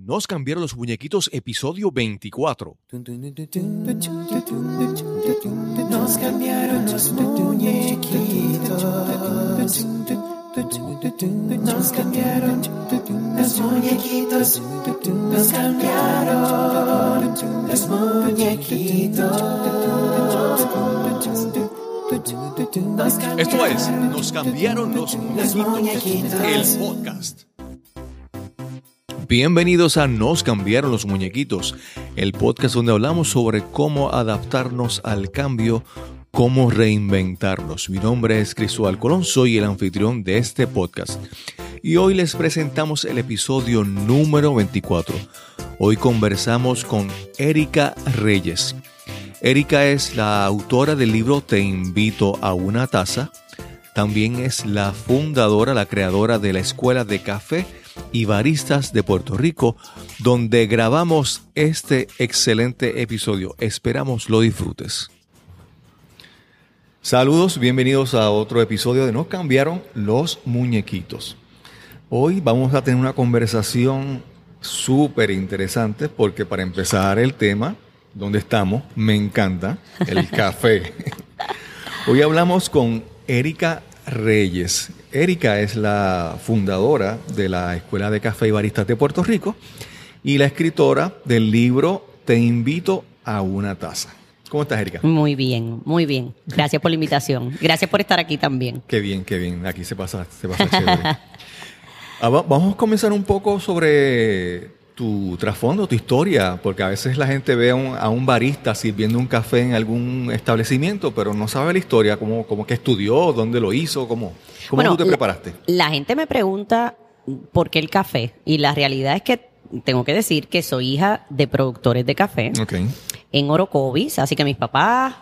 Nos cambiaron los muñequitos, episodio 24. Nos cambiaron los muñequitos. Nos cambiaron los muñequitos. Nos cambiaron los muñequitos. Esto es Nos cambiaron los muñequitos, el podcast. Bienvenidos a Nos cambiaron los muñequitos, el podcast donde hablamos sobre cómo adaptarnos al cambio, cómo reinventarnos. Mi nombre es Cristóbal Colón, soy el anfitrión de este podcast. Y hoy les presentamos el episodio número 24. Hoy conversamos con Erika Reyes. Erika es la autora del libro Te invito a una taza. También es la fundadora, la creadora de la Escuela de Café y Baristas de Puerto Rico, donde grabamos este excelente episodio. Esperamos lo disfrutes. Saludos, bienvenidos a otro episodio de Nos cambiaron los muñequitos. Hoy vamos a tener una conversación súper interesante porque para empezar el tema, donde estamos, me encanta, el café. Hoy hablamos con Erika Reyes. Erika es la fundadora de la Escuela de Café y Baristas de Puerto Rico y la escritora del libro Te invito a una taza. ¿Cómo estás, Erika? Muy bien, muy bien. Gracias por la invitación. Gracias por estar aquí también. Qué bien, qué bien. Aquí se pasa, se pasa chévere. Ah, va- Vamos a comenzar un poco sobre tu trasfondo, tu historia, porque a veces la gente ve a un, a un barista sirviendo un café en algún establecimiento, pero no sabe la historia, cómo, cómo que estudió, dónde lo hizo, cómo, cómo Bueno, tú te preparaste. La gente me pregunta por qué el café y la realidad es que tengo que decir que soy hija de productores de café Ok. en Orocovis, así que mis papás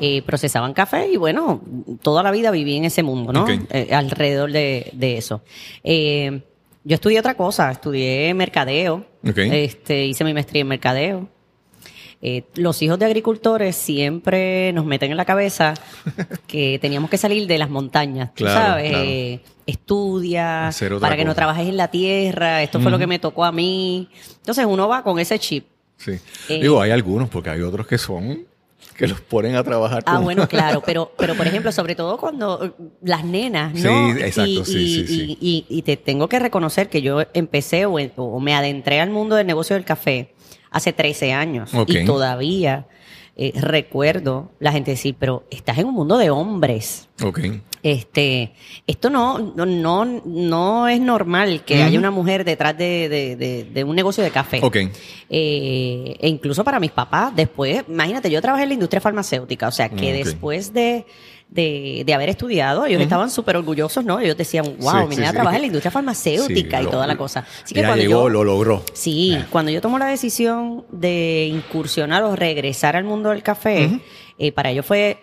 eh, procesaban café y bueno, toda la vida viví en ese mundo, ¿no? Eh, alrededor de, de eso. Eh, yo estudié otra cosa, estudié mercadeo, este, hice mi maestría en mercadeo. Eh, los hijos de agricultores siempre nos meten en la cabeza que teníamos que salir de las montañas, tú Claro, sabes, claro. Eh, estudia para que no trabajes en la tierra, esto fue lo que me tocó a mí. Entonces uno va con ese chip. Sí. Eh, Digo, hay algunos, porque hay otros que son, que los ponen a trabajar. Ah, bueno, claro, pero, pero por ejemplo, sobre todo cuando eh, las nenas, ¿no? Sí, exacto, y, sí, y- sí, sí. y- y- y te tengo que reconocer que yo empecé o, o me adentré al mundo del negocio del café hace 13 años y todavía eh, recuerdo la gente decir, pero estás en un mundo de hombres. Ok. Este, esto no, no, no, no es normal que haya una mujer detrás de, de- de- de un negocio de café. Ok. Eh, e incluso para mis papás, después, imagínate, yo trabajé en la industria farmacéutica, o sea que después de, de, de haber estudiado, ellos estaban súper orgullosos, ¿no? Ellos decían, wow, Sí, mi nena sí. trabaja en la industria farmacéutica y lo- toda la cosa. Así que ya cuando llegó, yo, lo logró. Sí, Eh. cuando yo tomo la decisión de incursionar o regresar al mundo del café, eh, para ellos fue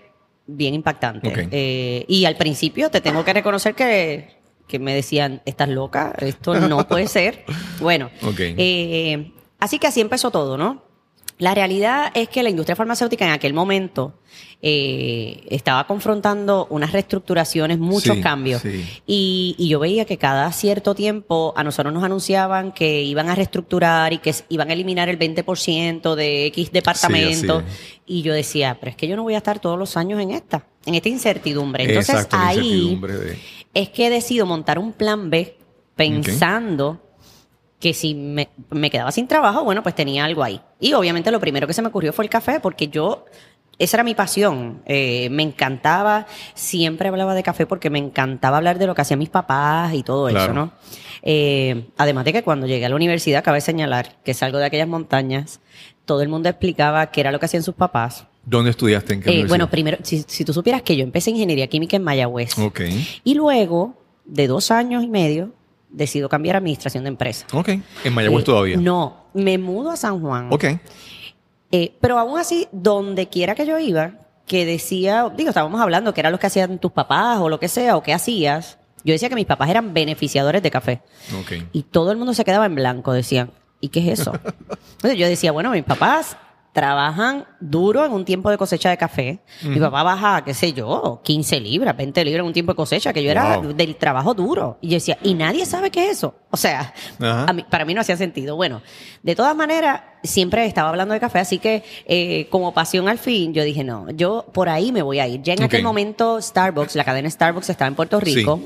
bien impactante. Eh, y al principio te tengo que reconocer que, que me decían, estás loca, esto no puede ser. Bueno, eh, así que así empezó todo, ¿no? La realidad es que la industria farmacéutica en aquel momento eh, estaba confrontando unas reestructuraciones, muchos Sí, cambios. sí. Y, y yo veía que cada cierto tiempo a nosotros nos anunciaban que iban a reestructurar y que iban a eliminar el 20% de X departamento. Sí, así y yo decía, pero es que yo no voy a estar todos los años en esta, en esta incertidumbre. Entonces Exacto, ahí incertidumbre de- es que decido montar un plan B pensando que si me, me quedaba sin trabajo, bueno, pues tenía algo ahí. Y obviamente lo primero que se me ocurrió fue el café, porque yo, esa era mi pasión. Eh, me encantaba, siempre hablaba de café porque me encantaba hablar de lo que hacían mis papás y todo Claro. eso, ¿no? Eh, además de que cuando llegué a la universidad, cabe señalar que salgo de aquellas montañas, todo el mundo explicaba qué era lo que hacían sus papás. ¿Dónde estudiaste? ¿En qué Eh, bueno, primero, si, si tú supieras que yo empecé ingeniería química en Mayagüez. Ok. Y luego, de dos años y medio, decido cambiar a administración de empresas. Ok. En Mayagüez Eh, todavía. No, me mudo a San Juan. Ok. Eh, pero aún así, donde quiera que yo iba, que decía, digo, estábamos hablando que era lo que hacían tus papás o lo que sea, o qué hacías. Yo decía que mis papás eran beneficiadores de café. Ok. Y todo el mundo se quedaba en blanco, decían, ¿y qué es eso? Entonces yo decía, bueno, mis papás trabajan duro en un tiempo de cosecha de café. Mi papá baja, qué sé yo, 15 libras, 20 libras en un tiempo de cosecha, que yo era Wow. del trabajo duro. Y yo decía, y nadie sabe qué es eso. O sea, Ajá. a mí- para mí no hacía sentido. Bueno, de todas maneras, siempre estaba hablando de café, así que eh, como pasión al fin, yo dije, no, yo por ahí me voy a ir. Ya en aquel momento Starbucks, la cadena Starbucks estaba en Puerto Rico.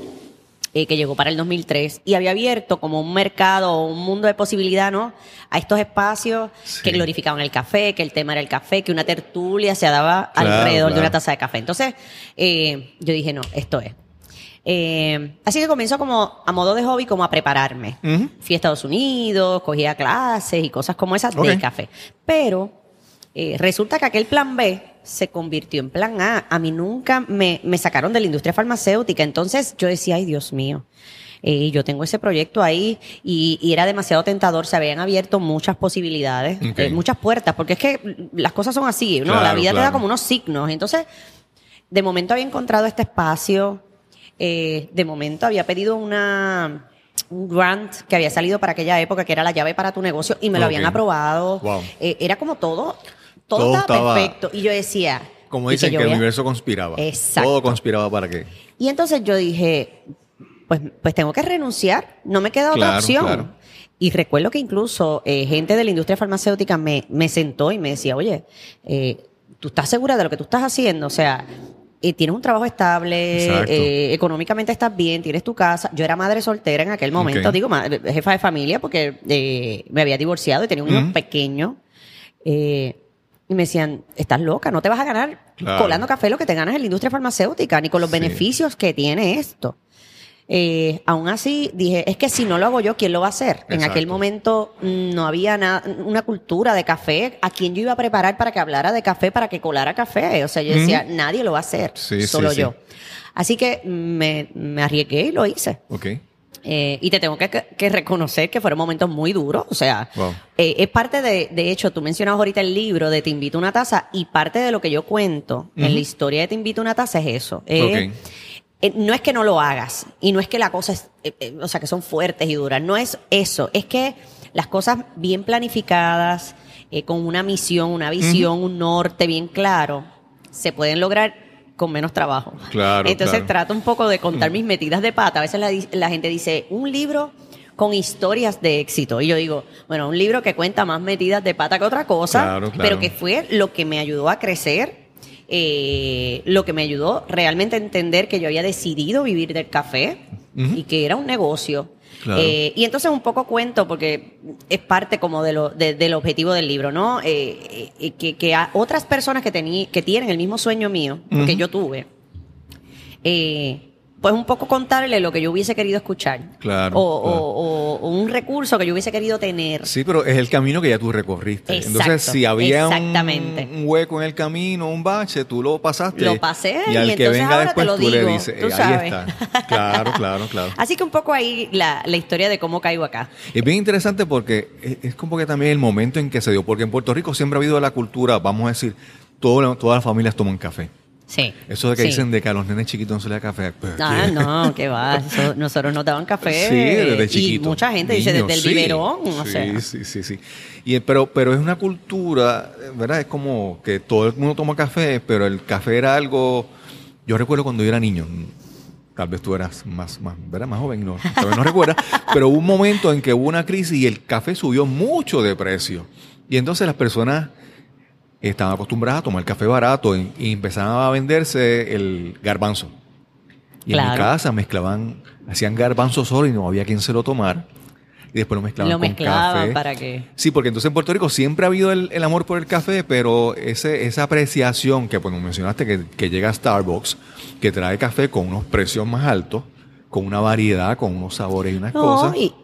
Eh, que llegó para el 2003 y había abierto como un mercado, un mundo de posibilidad, ¿no? A estos espacios Sí. que glorificaban el café, que el tema era el café, que una tertulia se daba Claro, alrededor de una taza de café. Entonces, eh, yo dije, no, esto es. Eh, así que comenzó como a modo de hobby, como a prepararme. Fui a Estados Unidos, cogía clases y cosas como esas Ok. de café. Pero eh, resulta que aquel plan B se convirtió en plan A. A mí nunca me, me sacaron de la industria farmacéutica. Entonces yo decía, ay Dios mío. eh, yo tengo ese proyecto ahí y, y era demasiado tentador, se habían abierto muchas posibilidades, eh, muchas puertas, porque es que las cosas son así, ¿no? la Claro, vida te da claro. como unos signos. Entonces, de momento había encontrado este espacio, eh, de momento había pedido una un grant que había salido para aquella época, que era la llave para tu negocio, y me lo habían aprobado. Wow. Era como todo, todo, Todo estaba, perfecto. Y yo decía... Como dicen que, el universo conspiraba. Exacto. Todo conspiraba para qué. Y entonces yo dije, pues, pues tengo que renunciar, no me queda otra opción. claro. Y recuerdo que incluso eh, gente de la industria farmacéutica me, me sentó y me decía, oye, eh, ¿tú estás segura de lo que tú estás haciendo? O sea, eh, tienes un trabajo estable, eh, económicamente estás bien, tienes tu casa. Yo era madre soltera en aquel momento, digo, jefa de familia, porque eh, me había divorciado y tenía un hijo Ujú. pequeño. Eh, y me decían, estás loca, no te vas a ganar Claro. colando café lo que te ganas en la industria farmacéutica, ni con los Sí. beneficios que tiene esto. Eh, aún así, dije, es que si no lo hago yo, ¿quién lo va a hacer? En aquel momento mm, no había na- una cultura de café. ¿A quién yo iba a preparar para que hablara de café, para que colara café? O sea, yo decía, nadie lo va a hacer, Sí, solo sí. yo. Así que me, me arriesgué y lo hice. Eh, y te tengo que, que reconocer que fueron momentos muy duros. O sea, Wow. eh, es parte de, de hecho, tú mencionabas ahorita el libro de Te invito a una taza y parte de lo que yo cuento en la historia de Te invito a una taza es eso. Eh, eh, no es que no lo hagas y no es que la cosa es, eh, eh, o sea, que son fuertes y duras. No es eso. Es que las cosas bien planificadas, eh, con una misión, una visión, un norte bien claro, se pueden lograr con menos trabajo. Claro, Entonces claro. trato un poco de contar mis metidas de pata. A veces la, gente dice, un libro con historias de éxito. Y yo digo, bueno, un libro que cuenta más metidas de pata que otra cosa, Claro, pero que fue lo que me ayudó a crecer, eh, lo que me ayudó realmente a entender que yo había decidido vivir del café y que era un negocio. Claro. Eh, y entonces un poco cuento, porque es parte como de lo, de- del objetivo del libro, ¿no? Eh, eh, que, que a otras personas que, que tienen el mismo sueño mío, que yo tuve, eh, pues un poco contarle lo que yo hubiese querido escuchar. Claro, O, claro. o- o- o un recurso que yo hubiese querido tener. Sí, pero es el camino que ya tú recorriste. Exacto, Entonces, si había un, exactamente. un hueco en el camino, un bache, tú lo pasaste. Lo pasé y y al que venga ahora después te lo tú le digo, dices, tú eh, ahí está. Claro, claro, claro. Así que un poco ahí la, la historia de cómo caigo acá. Es bien interesante porque es, es como que también el momento en que se dio, porque en Puerto Rico siempre ha habido la cultura, vamos a decir, todas las familias toman café. Sí. Eso de que sí. dicen de que a los nenes chiquitos no se le da café. Ah, ¿qué? no, que va. Eso- nosotros nos daban café. Sí, desde y chiquito. mucha gente dice desde el sí. biberón. O sí, sea. sí, sí, sí. Y, pero, pero es una cultura, ¿verdad? Es como que todo el mundo toma café, pero el café era algo... Yo recuerdo cuando yo era niño, tal vez tú eras más, más, ¿verdad? más joven, no, tal vez no recuerdas, pero hubo un momento en que hubo una crisis y el café subió mucho de precio. Y entonces las personas estaban acostumbradas a tomar café barato y, y empezaban a venderse el garbanzo. Y en mi casa mezclaban, hacían garbanzo solo y no había quien se lo tomara. Y después lo mezclaban Lo con mezclaban café. para que. Sí, porque entonces en Puerto Rico siempre ha habido el, el amor por el café, pero ese, esa apreciación que, pues, mencionaste, que, que llega a Starbucks, que trae café con unos precios más altos, con una variedad, con unos sabores y unas No, cosas. y,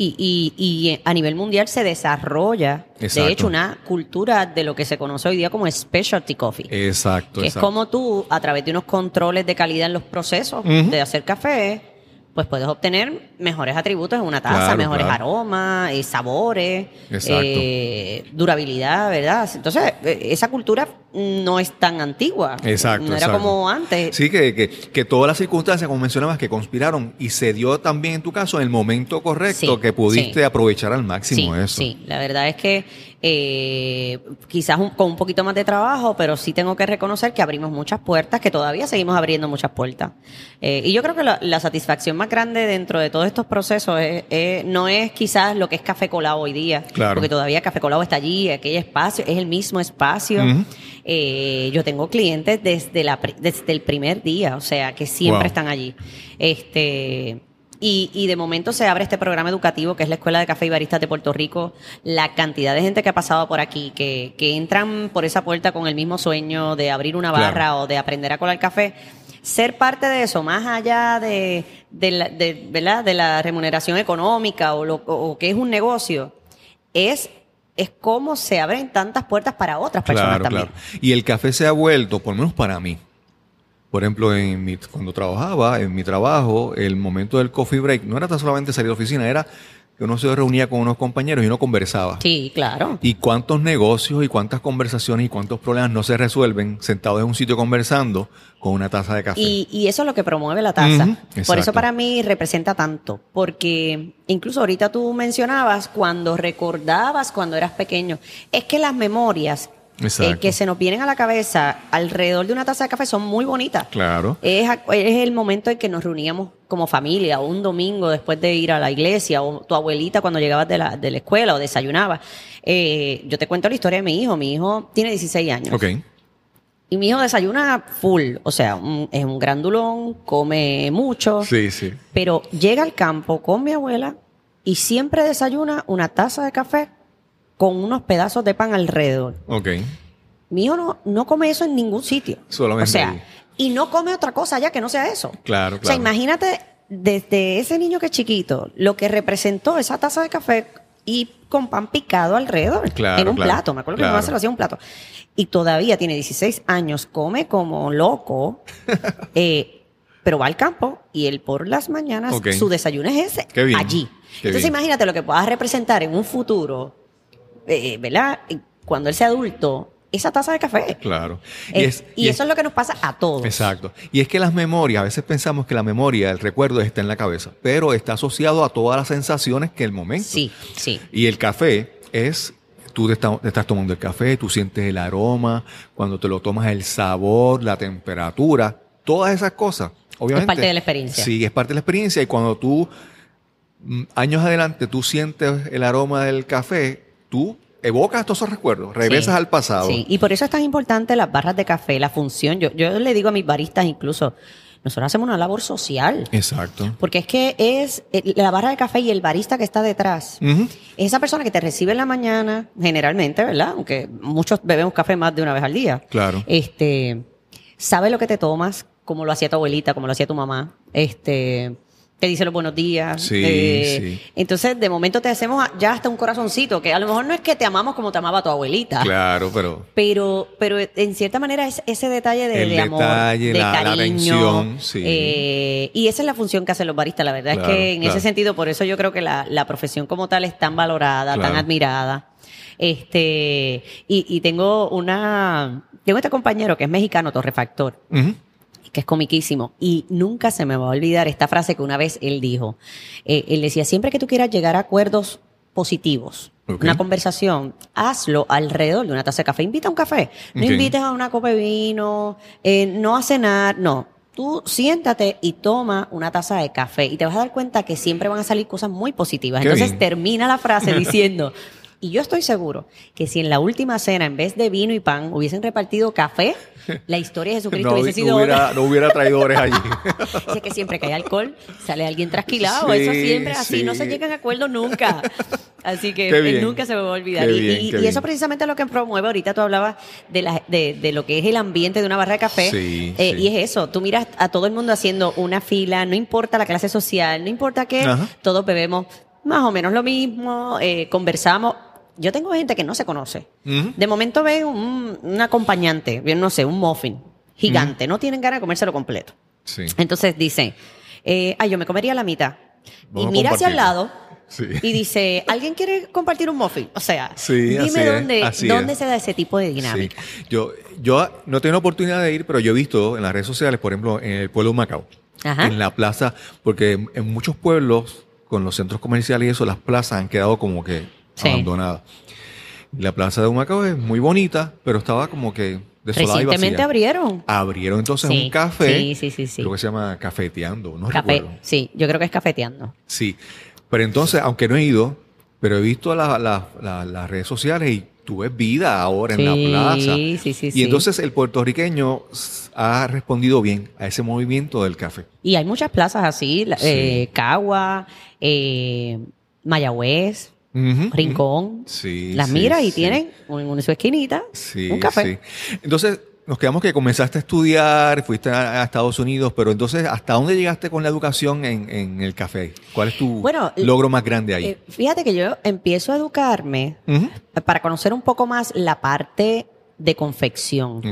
y, y, y a nivel mundial se desarrolla, Exacto. de hecho, una cultura de lo que se conoce hoy día como specialty coffee. Exacto, que es como tú, a través de unos controles de calidad en los procesos de hacer café, pues puedes obtener mejores atributos en una taza, Claro, mejores claro. aromas, eh, sabores, eh, durabilidad, ¿verdad? Entonces, eh, esa cultura no es tan antigua. Exacto, No era exacto. como antes. Sí, que, que, que todas las circunstancias, como mencionabas, que conspiraron y se dio también en tu caso en el momento correcto Sí, que pudiste sí. aprovechar al máximo sí, eso. sí, la verdad es que eh, quizás un- con un poquito más de trabajo, pero sí tengo que reconocer que abrimos muchas puertas, que todavía seguimos abriendo muchas puertas. Eh, y yo creo que la, la satisfacción más grande dentro de todos estos procesos es- es- no es quizás lo que es Café Colado hoy día, Claro. porque todavía Café Colado está allí, aquel espacio, es el mismo espacio. Eh, yo tengo clientes desde, la, pri- desde el primer día, o sea, que siempre Wow. están allí. Este, y, y de momento se abre este programa educativo que es la Escuela de Café y Baristas de Puerto Rico. La cantidad de gente que ha pasado por aquí, que, que entran por esa puerta con el mismo sueño de abrir una Claro. barra o de aprender a colar café. Ser parte de eso, más allá de, de, la, de, ¿verdad? de la remuneración económica o, lo, o que es un negocio, es, es cómo se abren tantas puertas para otras personas Claro, también. claro. Y el café se ha vuelto, por lo menos para mí. Por ejemplo, en mi- cuando trabajaba, en mi trabajo, el momento del coffee break no era tan solamente salir la oficina, era que uno se reunía con unos compañeros y uno conversaba. Sí, claro. Y cuántos negocios y cuántas conversaciones y cuántos problemas no se resuelven sentados en un sitio conversando con una taza de café. Y, y eso es lo que promueve la taza. Por eso para mí representa tanto, porque incluso ahorita tú mencionabas cuando recordabas cuando eras pequeño, es que las memorias eh, que se nos vienen a la cabeza alrededor de una taza de café son muy bonitas. Claro. Es, el momento en que nos reuníamos como familia, un domingo después de ir a la iglesia, o tu abuelita cuando llegabas de la, de la escuela o desayunabas. Eh, yo te cuento la historia de mi hijo. Mi hijo tiene 16 años. Ok. Y mi hijo desayuna full, o sea, un- es un grandulón, come mucho, Sí, sí. pero llega al campo con mi abuela y siempre desayuna una taza de café con unos pedazos de pan alrededor. Ok. Mi hijo no, no come eso en ningún sitio. Solamente O sea, ahí. y no come otra cosa ya que no sea eso. Claro, O sea, claro. imagínate desde ese niño que es chiquito, lo que representó esa taza de café y con pan picado alrededor. Claro, en un claro, plato. Me acuerdo que mi claro. mamá se lo hacía en un plato. Y todavía tiene 16 años, come como loco, eh, pero va al campo y él por las mañanas, su desayuno es ese, allí. qué Entonces bien. imagínate lo que puedas representar en un futuro, eh, ¿verdad? Cuando él sea adulto, esa taza de café. Claro. Eh, es- y es- eso es lo que nos pasa a todos. Exacto. Y es que las memorias, a veces pensamos que la memoria, el recuerdo está en la cabeza, pero está asociado a todas las sensaciones que el momento. Sí, sí. Y el café es, tú te, está- te estás tomando el café, tú sientes el aroma, cuando te lo tomas el sabor, la temperatura, todas esas cosas. Obviamente. parte de la experiencia. Sí, es parte de la experiencia. Y cuando tú, mm, años adelante, tú sientes el aroma del café, tú evocas todos esos recuerdos, regresas Sí, al pasado. Sí, y por eso es tan importante las barras de café, la función. Yo, yo le digo a mis baristas incluso, nosotros hacemos una labor social. Exacto. Porque es que es eh, la barra de café y el barista que está detrás. Es esa persona que te recibe en la mañana, generalmente, ¿verdad? Aunque muchos bebemos café más de una vez al día. Claro. Este, sabe lo que te tomas, como lo hacía tu abuelita, como lo hacía tu mamá. Este, te dice los buenos días. Sí, Eh, sí. Entonces, de momento te hacemos ya hasta un corazoncito, que a lo mejor no es que te amamos como te amaba tu abuelita. Claro, pero Pero, pero en cierta manera es ese detalle de, El de amor, detalle, de la- la cariño. atención, sí. eh, y esa es la función que hacen los baristas. La verdad Claro, es que en claro. ese sentido, por eso yo creo que la, la profesión como tal es tan valorada, Claro. tan admirada. Este, y, y tengo una, tengo este compañero que es mexicano, torrefactor, Ujú. Que es comiquísimo. Y nunca se me va a olvidar esta frase que una vez él dijo. Eh, él decía, siempre que tú quieras llegar a acuerdos positivos, una conversación, hazlo alrededor de una taza de café. Invita a un café. No invites a una copa de vino, eh, no a cenar, no. Tú siéntate y toma una taza de café y te vas a dar cuenta que siempre van a salir cosas muy positivas. Qué Entonces bien. termina la frase diciendo, y yo estoy seguro que si en la última cena, en vez de vino y pan, hubiesen repartido café, la historia de Jesucristo No, hubiese no sido hubiera, otra. no hubiera traidores allí. Dice que siempre que hay alcohol sale alguien trasquilado. Sí, Eso siempre así. No se llegan a acuerdos nunca. Así que bien. nunca se me va a olvidar. Y, bien, y- y bien. eso precisamente es lo que promueve. Ahorita tú hablabas de, la- de, de lo que es el ambiente de una barra de café. Sí, Eh, sí. Y es eso. Tú miras a todo el mundo haciendo una fila. No importa la clase social. No importa qué. Ajá. Todos bebemos más o menos lo mismo. eh, conversamos. Yo tengo gente que no se conoce. De momento ven un, un acompañante, bien, no sé, un muffin gigante. No tienen ganas de comérselo completo. Sí. Entonces dice, eh, ay, yo me comería la mitad. Vamos y mira hacia el lado Sí. y dice, ¿alguien quiere compartir un muffin? O sea, Sí, dime es, dónde, dónde se da ese tipo de dinámica. Yo, yo no he tenido oportunidad de ir, pero yo he visto en las redes sociales, por ejemplo, en el pueblo de Macao, Ajá. en la plaza, porque en muchos pueblos, con los centros comerciales y eso, las plazas han quedado como que Sí. Y la plaza de Humacao es muy bonita, pero estaba como que desolada y Recientemente vacía. abrieron. Abrieron entonces Sí, un café. sí, sí, sí, sí. Creo que se llama Cafeteando, no Café, recuerdo. sí, yo creo que es cafeteando. Sí. Pero entonces, aunque no he ido, pero he visto la- la- la- las redes sociales y tú ves vida ahora en la plaza. sí, sí, y sí. entonces el puertorriqueño ha respondido bien a ese movimiento del café. Y hay muchas plazas así, eh, Cagua, eh, Mayagüez, Rincón. Sí, Las sí, miras y sí. tienen en, su esquinita Sí, un café. sí. Entonces, nos quedamos que comenzaste a estudiar, fuiste a, a Estados Unidos, pero entonces, ¿hasta dónde llegaste con la educación en, en el café? ¿Cuál es tu Bueno, logro más grande ahí? Eh, fíjate que yo empiezo a educarme para conocer un poco más la parte de confección.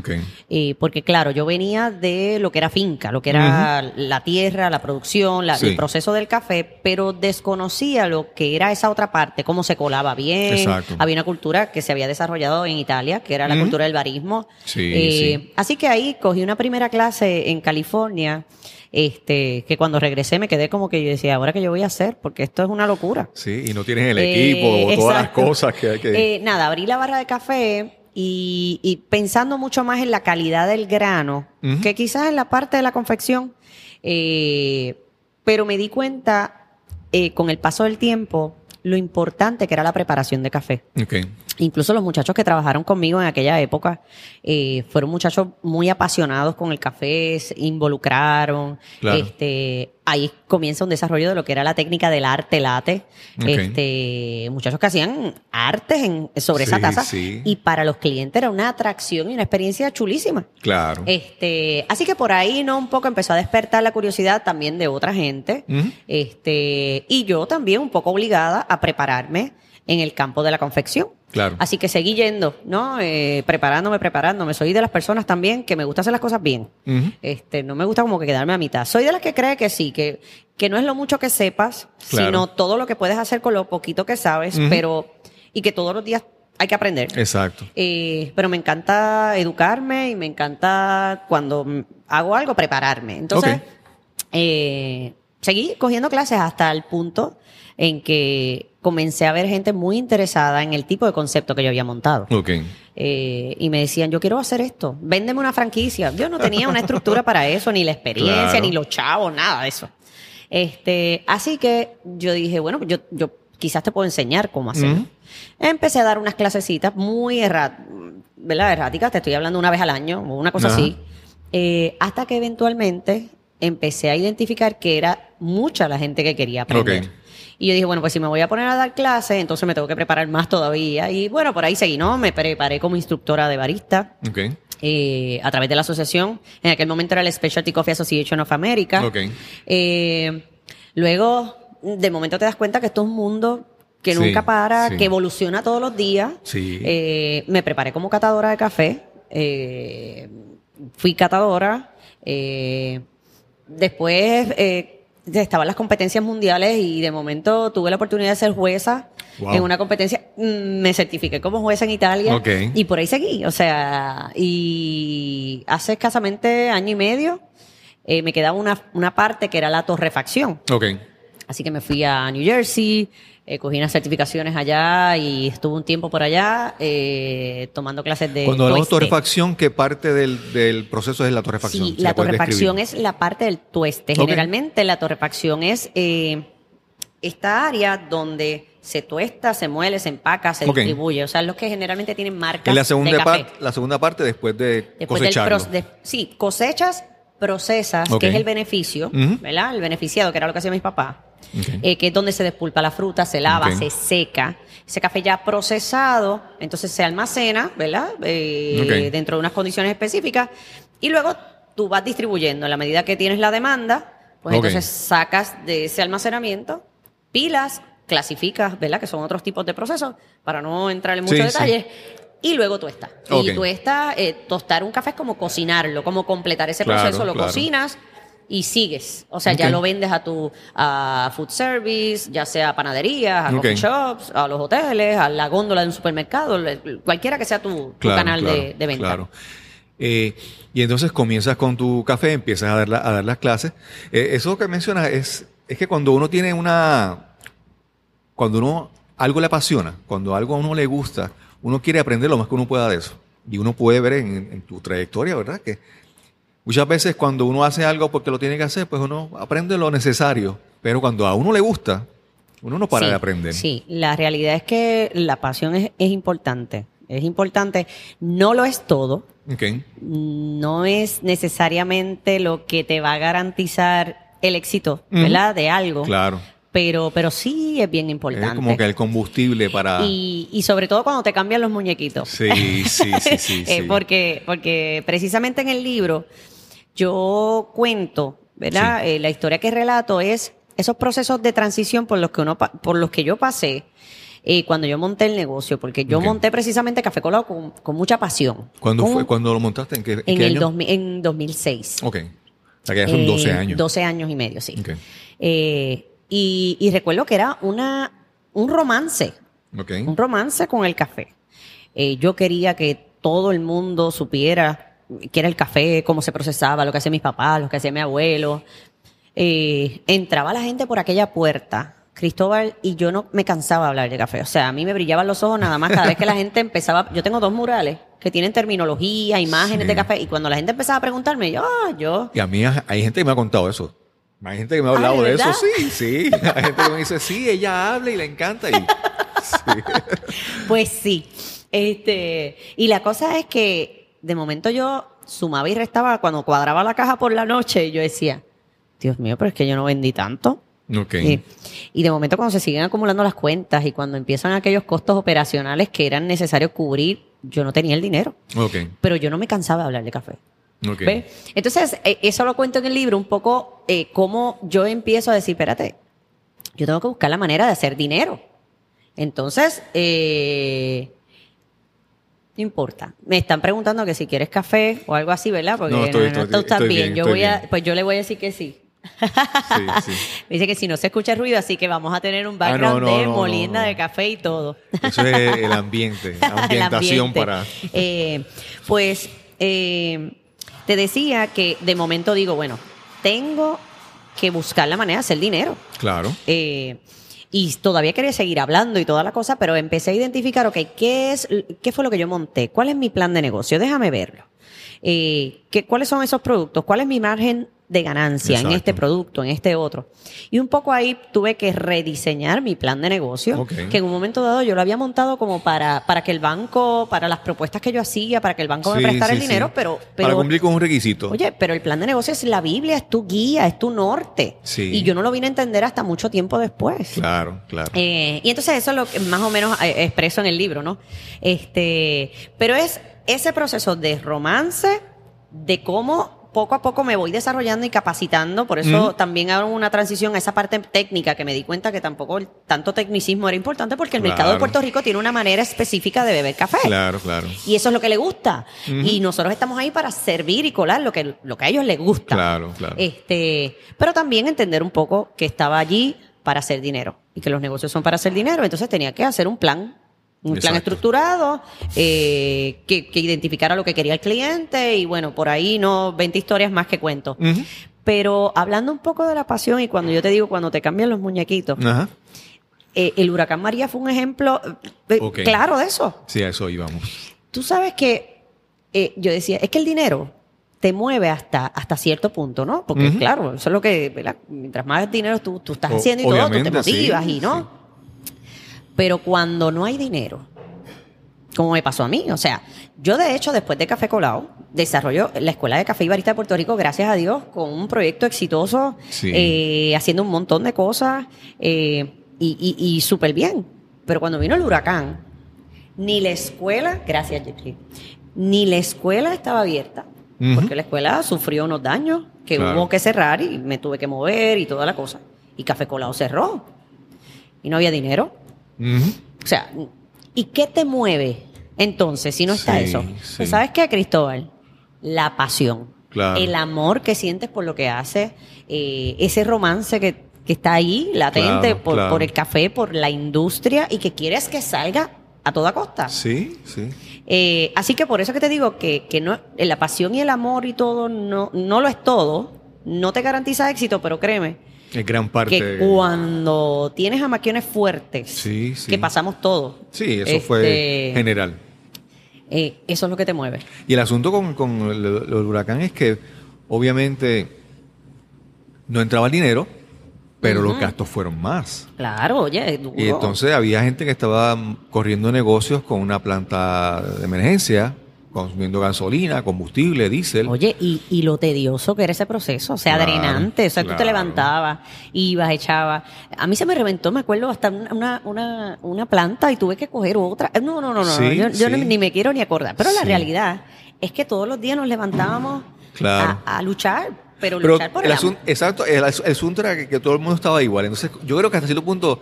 Eh, porque claro, yo venía de lo que era finca, lo que era la tierra, la producción, la- Sí. el proceso del café, pero desconocía lo que era esa otra parte, cómo se colaba bien. Exacto. Había una cultura que se había desarrollado en Italia, que era la cultura del barismo. Sí, Eh, sí. Así que ahí cogí una primera clase en California. Este, que cuando regresé me quedé como que yo decía, ahora qué yo voy a hacer, porque esto es una locura. Sí, y no tienes el Eh, equipo, todas las cosas que hay que... Eh, nada, abrí la barra de café y, y pensando mucho más en la calidad del grano que quizás en la parte de la confección. Eh, pero me di cuenta eh, con el paso del tiempo lo importante que era la preparación de café. Incluso los muchachos que trabajaron conmigo en aquella época eh, fueron muchachos muy apasionados con el café, se involucraron. Claro. Este, ahí comienza un desarrollo de lo que era la técnica del arte late. Ok. Este, muchachos que hacían artes en- sobre esa taza. sí. Y para los clientes era una atracción y una experiencia chulísima. Claro. Este, así que por ahí no un poco empezó a despertar la curiosidad también de otra gente. Este, y yo también un poco obligada a prepararme en el campo de la confección. Claro. Así que seguí yendo, ¿no? Eh, preparándome, preparándome. Soy de las personas también que me gusta hacer las cosas bien. Este, no me gusta como que quedarme a mitad. Soy de las que cree que sí, que, que no es lo mucho que sepas, Claro. sino todo lo que puedes hacer con lo poquito que sabes, pero, y que todos los días hay que aprender. Exacto. Eh, pero me encanta educarme y me encanta cuando hago algo prepararme. Entonces, eh, seguí cogiendo clases hasta el punto en que comencé a ver gente muy interesada en el tipo de concepto que yo había montado. Ok. Eh, y me decían, yo quiero hacer esto, véndeme una franquicia. Yo no tenía una estructura para eso, ni la experiencia, Claro. ni los chavos, nada de eso. Este, así que yo dije, bueno, yo, yo quizás te puedo enseñar cómo hacerlo. Empecé a dar unas clasecitas muy erráticas, te estoy hablando una vez al año o una cosa Ajá. así. Eh, hasta que eventualmente empecé a identificar que era mucha la gente que quería aprender. Ok. Y yo dije, bueno, pues si me voy a poner a dar clases, entonces me tengo que preparar más todavía. Y bueno, por ahí seguí, ¿no? Me preparé como instructora de barista Ok. eh, a través de la asociación. En aquel momento era el Specialty Coffee Association of America. Ok. Eh, luego, de momento te das cuenta que esto es un mundo que Sí, nunca para, sí. que evoluciona todos los días. Sí. Eh, me preparé como catadora de café. eh, fui catadora. eh, después estaban las competencias mundiales y de momento tuve la oportunidad de ser jueza Wow. en una competencia. Mm, Me certifiqué como jueza en Italia y por ahí seguí. O sea, y hace escasamente año y medio eh, me quedaba una, una parte que era la torrefacción. Ok. Así que me fui a New Jersey, eh, cogí unas certificaciones allá y estuve un tiempo por allá eh, tomando clases de Cuando hablamos de torrefacción, ¿qué parte del, del proceso es la torrefacción? Sí, la torrefacción es la parte del tueste. Generalmente la torrefacción es eh, esta área donde se tuesta, se muele, se empaca, se distribuye. O sea, los que generalmente tienen marcas la de segunda, café. parte, la segunda parte después de Después cosecharlo. de- sí, cosechas, procesas, que es el beneficio, Ujú. ¿verdad? El beneficiado, que era lo que hacía mis papás. Eh, que es donde se despulpa la fruta, se lava, se seca. Ese café ya procesado, entonces se almacena, ¿verdad? Eh. Dentro de unas condiciones específicas. Y luego tú vas distribuyendo. A la medida que tienes la demanda, pues entonces sacas de ese almacenamiento pilas, clasificas, ¿verdad? Que son otros tipos de procesos, para no entrar en muchos Sí, sí. detalles. Y luego tuesta. Ok. Y tuesta, eh, tostar un café es como cocinarlo, como completar ese Claro, proceso, lo claro. cocinas y sigues. O sea, ya lo vendes a tu a food service, ya sea a panaderías, a Ok. coffee shops, a los hoteles, a la góndola de un supermercado, cualquiera que sea tu, canal claro, de, de venta. Claro. Eh, y entonces comienzas con tu café, empiezas a dar, la- a dar las clases. Eh, eso que mencionas es, es que cuando uno tiene una. Cuando uno algo le apasiona, cuando algo a uno le gusta, uno quiere aprender lo más que uno pueda de eso. Y uno puede ver en, en tu trayectoria, ¿verdad? Que muchas veces cuando uno hace algo porque lo tiene que hacer, pues uno aprende lo necesario. Pero cuando a uno le gusta, uno no para Sí, de aprender. Sí, la realidad es que la pasión es, es importante. Es importante. No lo es todo. Ok. No es necesariamente lo que te va a garantizar el éxito. ¿verdad? De algo. Claro. Pero, pero sí es bien importante. Es como que el combustible para... y, y sobre todo cuando te cambian los muñequitos. Sí, sí, sí, sí. Eh, sí. porque, porque precisamente en el libro yo cuento, ¿verdad? Sí. Eh, la historia que relato es esos procesos de transición por los que uno por los que yo pasé eh, cuando yo monté el negocio, porque yo monté precisamente Café Colado con, con mucha pasión. ¿Cuándo Con- fue? ¿Cuándo lo montaste? ¿En qué, en qué el año? 2000 en 2006. Ok. O sea que ya son 12 Eh, años. 12 años y medio, sí. Ok. Eh, y, y recuerdo que era una, un romance Ok. un romance con el café. Yo quería que todo el mundo supiera qué era el café, cómo se procesaba, lo que hacía mis papás, lo que hacía mi abuelo. Eh, entraba la gente por aquella puerta, Cristóbal, y yo no me cansaba de hablar de café. O sea, a mí me brillaban los ojos nada más cada vez que la gente empezaba. Yo tengo dos murales que tienen terminología, imágenes Sí. de café, y cuando la gente empezaba a preguntarme, yo, ah, yo. Y a mí hay gente que me ha contado eso. Hay gente que me ha Ah, hablado ¿de de eso. Sí, sí. Hay gente que me dice, sí, ella habla y le encanta. Y, sí. Pues sí. Este, y la cosa es que de momento yo sumaba y restaba cuando cuadraba la caja por la noche y yo decía, Dios mío, pero es que yo no vendí tanto. Y, y de momento cuando se siguen acumulando las cuentas y cuando empiezan aquellos costos operacionales que eran necesarios cubrir, yo no tenía el dinero. Ok. Pero yo no me cansaba de hablar de café. Ok. ¿Ves? Entonces, eh, eso lo cuento en el libro, un poco eh, cómo yo empiezo a decir, espérate, yo tengo que buscar la manera de hacer dinero. Entonces, eh, no importa. Me están preguntando que si quieres café o algo así, ¿verdad? Porque No, no, estoy- no, estoy- estás estoy bien. bien, Yo voy a, pues yo le voy a decir que sí. Sí, sí. Me dice que si no se escucha ruido, así que vamos a tener un Ah, no, background no, de no, no, molienda no. de café y todo. Eso es el ambiente. El Ambientación ambiente. para. Eh, pues eh, te decía que de momento digo, bueno, tengo que buscar la manera de hacer dinero. Claro. Eh, y todavía quería seguir hablando y toda la cosa, pero empecé a identificar, ok, ¿qué, es, ¿qué fue lo que yo monté? ¿Cuál es mi plan de negocio? Déjame verlo. Eh, ¿qué, ¿Cuáles son esos productos? ¿Cuál es mi margen de ganancia en este producto, en este otro? Y un poco ahí tuve que rediseñar mi plan de negocio, que en un momento dado yo lo había montado como para, para que el banco, para las propuestas que yo hacía, para que el banco me prestara sí, el dinero, sí. pero, pero Para cumplir con un requisito. Oye, pero el plan de negocio es la Biblia, es tu guía, es tu norte. Sí. Y yo no lo vine a entender hasta mucho tiempo después. Claro, claro. Eh, y entonces eso es lo que más o menos eh, expreso en el libro, ¿no? Este, pero es ese proceso de romance, de cómo poco a poco me voy desarrollando y capacitando, por eso también hago una transición a esa parte técnica que me di cuenta que tampoco el- tanto tecnicismo era importante porque el mercado de. Puerto Rico tiene una manera específica de beber café. Claro, claro. Y eso es lo que le gusta. Y nosotros estamos ahí para servir y colar lo que, lo que a ellos les gusta. Claro, claro. Este, pero también entender un poco que estaba allí para hacer dinero y que los negocios son para hacer dinero. Entonces tenía que hacer un plan, un plan estructurado eh, que, que identificara lo que quería el cliente y bueno, por ahí no 20 historias más que cuento. Pero hablando un poco de la pasión y cuando yo te digo cuando te cambian los muñequitos, eh, el huracán María fue un ejemplo eh, claro de eso. Sí, a eso íbamos. Tú sabes que eh, yo decía, es que el dinero te mueve hasta, hasta cierto punto, ¿no? Porque claro, eso es lo que, ¿verdad? Mientras más dinero tú, tú estás O- haciendo y todo, tú te sí, motivas y no. sí. Pero cuando no hay dinero, como me pasó a mí, o sea, yo de hecho después de Café Colado desarrollo la Escuela de Café y Barista de Puerto Rico, gracias a Dios, con un proyecto exitoso, Sí. eh, haciendo un montón de cosas eh, y, y, y súper bien. Pero cuando vino el huracán, ni la escuela, gracias Jeffrey, ni la escuela estaba abierta, porque la escuela sufrió unos daños que Claro. hubo que cerrar y me tuve que mover y toda la cosa. Y Café Colado cerró. Y no había dinero. O sea, ¿y qué te mueve entonces si no está Sí, eso? sí. Pues, ¿Sabes qué, Cristóbal? La pasión. Claro. El amor que sientes por lo que haces, eh, ese romance que, que está ahí, latente, Claro, por, claro. por el café, por la industria y que quieres que salga a toda costa. Sí, sí. Eh, así que por eso que te digo que, que no, eh, la pasión y el amor y todo no, no lo es todo, no te garantiza éxito, pero créeme Es gran parte. que cuando tienes amaquiones fuertes, Sí, sí. que pasamos todos, Sí, eso fue este, general. eh, eso es lo que te mueve. Y el asunto con, con el, el huracán es que obviamente no entraba el dinero, pero los gastos fueron más. Claro, oye, duro. Y entonces había gente que estaba corriendo negocios con una planta de emergencia, consumiendo gasolina, combustible, diésel. Oye, y, y lo tedioso que era ese proceso, o sea, Claro, drenante, o sea, tú te claro. levantabas, ibas, echabas. A mí se me reventó, me acuerdo, hasta una, una, una, planta y tuve que coger otra. No, no, no, no, Sí, yo, sí. ni, ni me quiero ni acordar. Pero la realidad es que todos los días nos levantábamos Claro. a, a luchar, pero, Pero luchar por el, el amor. asunto, exacto, el, as- el asunto era que, que todo el mundo estaba igual. Entonces, yo creo que hasta cierto punto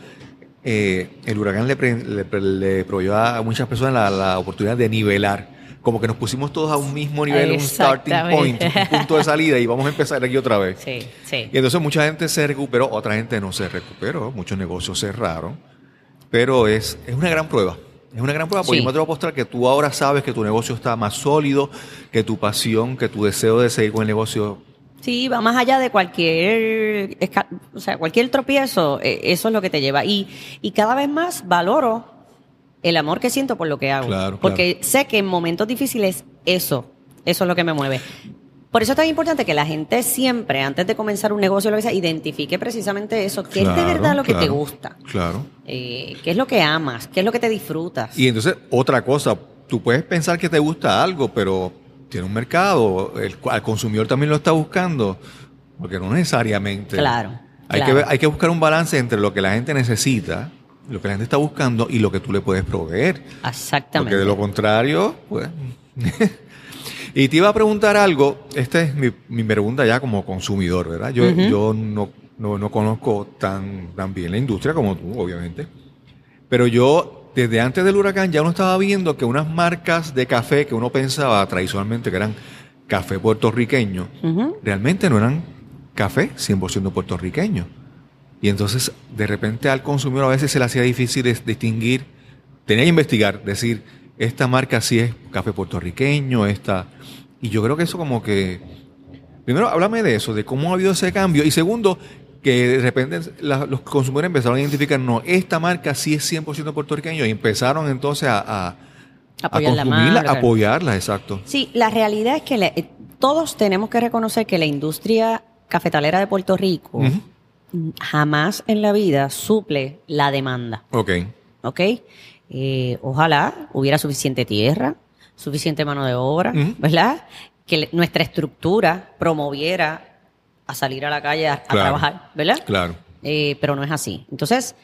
eh, el huracán le, pre- le, pre- le proveyó a muchas personas la, la oportunidad de nivelar. Como que nos pusimos todos a un mismo nivel, un starting point, un punto de salida y vamos a empezar aquí otra vez. Sí, sí. Y entonces mucha gente se recuperó, otra gente no se recuperó, muchos negocios cerraron, pero es, es una gran prueba. Es una gran prueba porque Sí. yo me atrevo a apostar que tú ahora sabes que tu negocio está más sólido, que tu pasión, que tu deseo de seguir con el negocio. Sí, va más allá de cualquier, o sea, cualquier tropiezo, eh, eso es lo que te lleva. Y, y cada vez más valoro el amor que siento por lo que hago. Claro, Porque sé que en momentos difíciles eso, eso es lo que me mueve. Por eso es tan importante que la gente siempre, antes de comenzar un negocio lo que sea, identifique precisamente eso, qué es de Claro, verdad lo que te claro, gusta, Claro. eh, qué es lo que amas, qué es lo que te disfrutas. Y entonces, otra cosa, tú puedes pensar que te gusta algo, pero tiene un mercado, el, al consumidor también lo está buscando, porque no necesariamente. Claro, Hay, claro. Que, hay que buscar un balance entre lo que la gente necesita, lo que la gente está buscando y lo que tú le puedes proveer. Exactamente. Porque de lo contrario, pues. y te iba a preguntar algo, esta es mi, mi pregunta ya como consumidor, ¿verdad? Yo, yo no, no, no conozco tan, tan bien la industria como tú, obviamente. Pero yo, desde antes del huracán, ya uno estaba viendo que unas marcas de café que uno pensaba tradicionalmente que eran café puertorriqueño, realmente no eran café 100% puertorriqueño. Y entonces, de repente al consumidor a veces se le hacía difícil distinguir, tenía que investigar, decir, esta marca sí es café puertorriqueño, esta... Y yo creo que eso como que... Primero, háblame de eso, de cómo ha habido ese cambio. Y segundo, que de repente la- los consumidores empezaron a identificar, no, esta marca sí es 100% puertorriqueño y empezaron entonces a, a, a Apoyar la consumirla, marca. apoyarla, exacto. Sí, la realidad es que le- todos tenemos que reconocer que la industria cafetalera de Puerto Rico jamás en la vida suple la demanda, Ok, ¿ok? Eh, ojalá hubiera suficiente tierra, suficiente mano de obra. ¿verdad? Que le- nuestra estructura promoviera a salir a la calle a, trabajar, ¿verdad? claro. Eh, pero no es así. Entonces,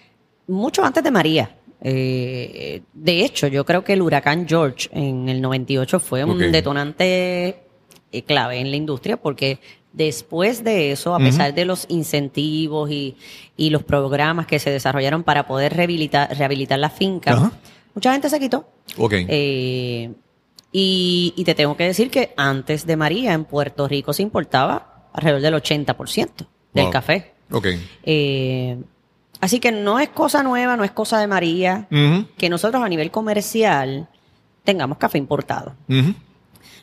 mucho antes de María. eh, de hecho, yo creo que el huracán George en el 98 fue un detonante clave en la industria porque después de eso, a pesar de los incentivos y, y los programas que se desarrollaron para poder rehabilitar, rehabilitar la finca, mucha gente se quitó. Ok. Eh, y, y te tengo que decir que antes de María en Puerto Rico se importaba alrededor del 80% del Wow. café. ok. Eh, así que no es cosa nueva, no es cosa de María que nosotros a nivel comercial tengamos café importado.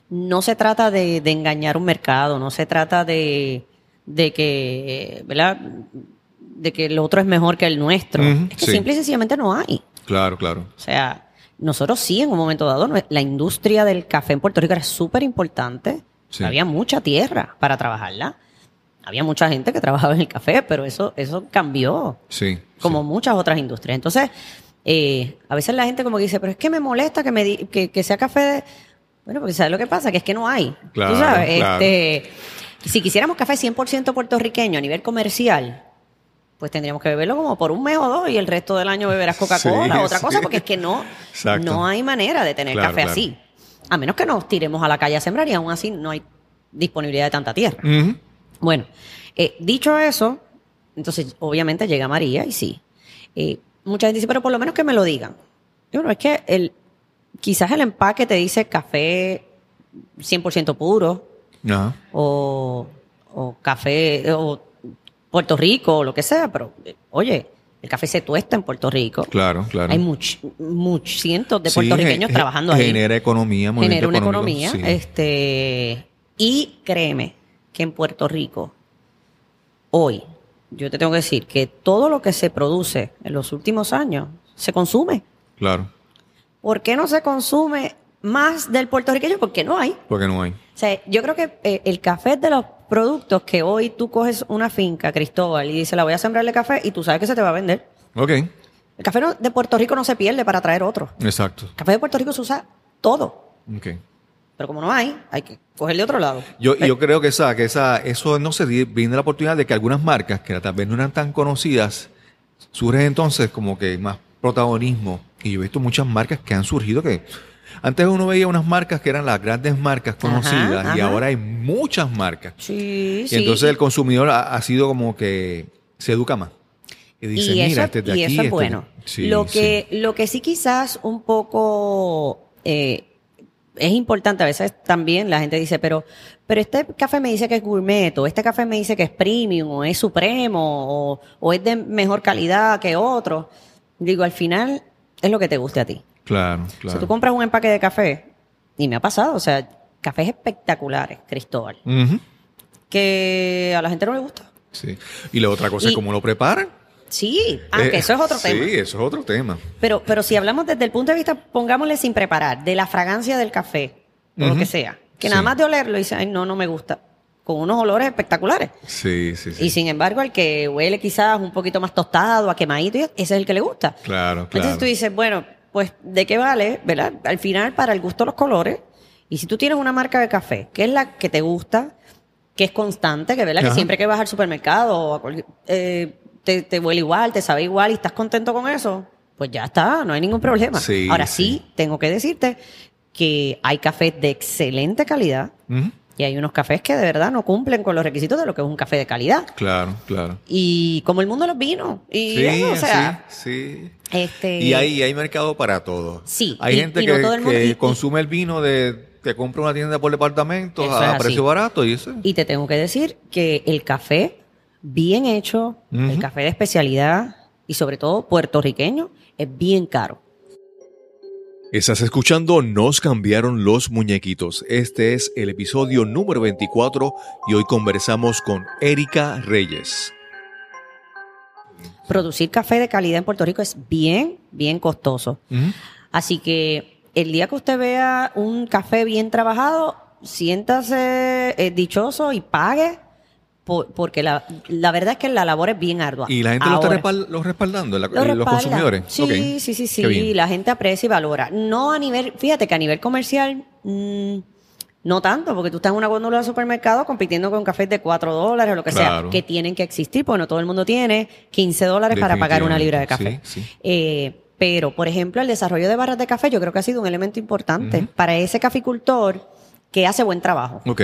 No se trata de, de engañar un mercado, no se trata de, de que, ¿verdad? De que el otro es mejor que el nuestro. Es que sí. simple y sencillamente no hay. Claro, claro. O sea, nosotros sí en un momento dado, la industria del café en Puerto Rico era súper importante. Sí. Había mucha tierra para trabajarla. Había mucha gente que trabajaba en el café, pero eso, eso cambió Sí. como sí. muchas otras industrias. Entonces, eh, a veces la gente como que dice, pero es que me molesta que, me di- que, que sea café de... Bueno, porque ¿sabes lo que pasa? Que es que no hay. Claro, Tú sabes, claro. este, si quisiéramos café 100% puertorriqueño a nivel comercial, pues tendríamos que beberlo como por un mes o dos y el resto del año beberás Coca-Cola Sí, otra sí. cosa, porque es que no, Exacto. no hay manera de tener Claro, café así. A menos que nos tiremos a la calle a sembrar y aún así no hay disponibilidad de tanta tierra. Bueno, eh, dicho eso, entonces obviamente llega María y sí. Eh, mucha gente dice, pero por lo menos que me lo digan. Y bueno, es que el, quizás el empaque te dice café 100% puro Ajá. o, o café o Puerto Rico o lo que sea, pero oye, el café se tuesta en Puerto Rico. Claro, claro. Hay much, much- cientos de puertorriqueños trabajando ahí Genera economía, genera una económico, economía. sí. Este, y créeme que en Puerto Rico, hoy, yo te tengo que decir que todo lo que se produce en los últimos años se consume. Claro, ¿Por qué no se consume más del puertorriqueño? Porque no hay. porque no hay. O sea, yo creo que eh, el café es de los productos que hoy tú coges una finca, Cristóbal, y dices, la voy a sembrarle café y tú sabes que se te va a vender. Ok, El café no- de Puerto Rico no se pierde para traer otro. exacto. El café de Puerto Rico se usa todo. Ok. Pero como no hay, hay que coger de otro lado. Yo, yo creo que esa, que esa, eso no se di- viene la oportunidad de que algunas marcas que tal vez no eran tan conocidas, surgen entonces como que más protagonismo. Y yo he visto muchas marcas que han surgido que antes uno veía unas marcas que eran las grandes marcas Ajá, conocidas y ahora hay muchas marcas. Sí, Y sí. entonces el consumidor ha, ha sido como que se educa más. Y dice, y eso, mira, este es de y aquí. eso es este bueno. Sí, lo, sí. que, lo que sí quizás un poco eh, es importante, a veces también la gente dice, pero, pero este café me dice que es gourmet, o este café me dice que es premium, o es supremo, o, o es de mejor calidad que otro. Digo, al final es lo que te guste a ti. Claro, Si claro. tú compras un empaque de café, y me ha pasado, o sea, cafés espectaculares, Cristóbal, que a la gente no le gusta. Sí. Y la otra cosa es Y- cómo lo preparan. Sí, aunque Eh, eso es otro sí, tema. eso es otro tema. Pero, pero si hablamos desde el punto de vista, pongámosle sin preparar, de la fragancia del café, o lo que sea, que Sí. nada más de olerlo dice, ay, no, no me gusta, con unos olores espectaculares. Sí, sí, sí. Y sin embargo, el que huele quizás un poquito más tostado, a quemadito, ese es el que le gusta. Claro, claro. Entonces tú dices, bueno, pues, ¿de qué vale? ¿Verdad? Al final, para el gusto los colores. Y si tú tienes una marca de café, que es la que te gusta, que es constante, que verdad que siempre que vas al supermercado o a cualquier- eh, te, te huele igual, te sabe igual y estás contento con eso, pues ya está, no hay ningún problema. Sí, Ahora sí. sí, tengo que decirte que hay cafés de excelente calidad Ujú. Y hay unos cafés que de verdad no cumplen con los requisitos de lo que es un café de calidad. Claro, claro. Y como el mundo los vino. Y Sí, eso, o sea, sí, sí. este. Y hay, hay mercado para todo. Sí, Hay y- gente y no que, el y- consume el vino de que compra una tienda por departamento a así. precio barato y eso. Y te tengo que decir que el café bien hecho, el café de especialidad y sobre todo puertorriqueño, es bien caro. Estás escuchando Nos cambiaron los muñequitos. Este es el episodio número 24 y hoy conversamos con Erika Reyes. Producir café de calidad en Puerto Rico es bien, bien costoso. Así que el día que usted vea un café bien trabajado, siéntase eh, dichoso y pague, por- porque la, la verdad es que la labor es bien ardua. Y la gente lo está Ahora- respal- lo respaldando, la- Lo los consumidores. Sí, sí, sí, sí. La gente aprecia y valora. No a nivel, fíjate que a nivel comercial, mm, no tanto, porque tú estás en una góndola de supermercado compitiendo con cafés de 4 dólares o lo que Claro. sea, que tienen que existir, porque no todo el mundo tiene 15 dólares para pagar una libra de café. Sí, sí. Eh, pero, por ejemplo, el desarrollo de barras de café yo creo que ha sido un elemento importante para ese caficultor que hace buen trabajo. Ok.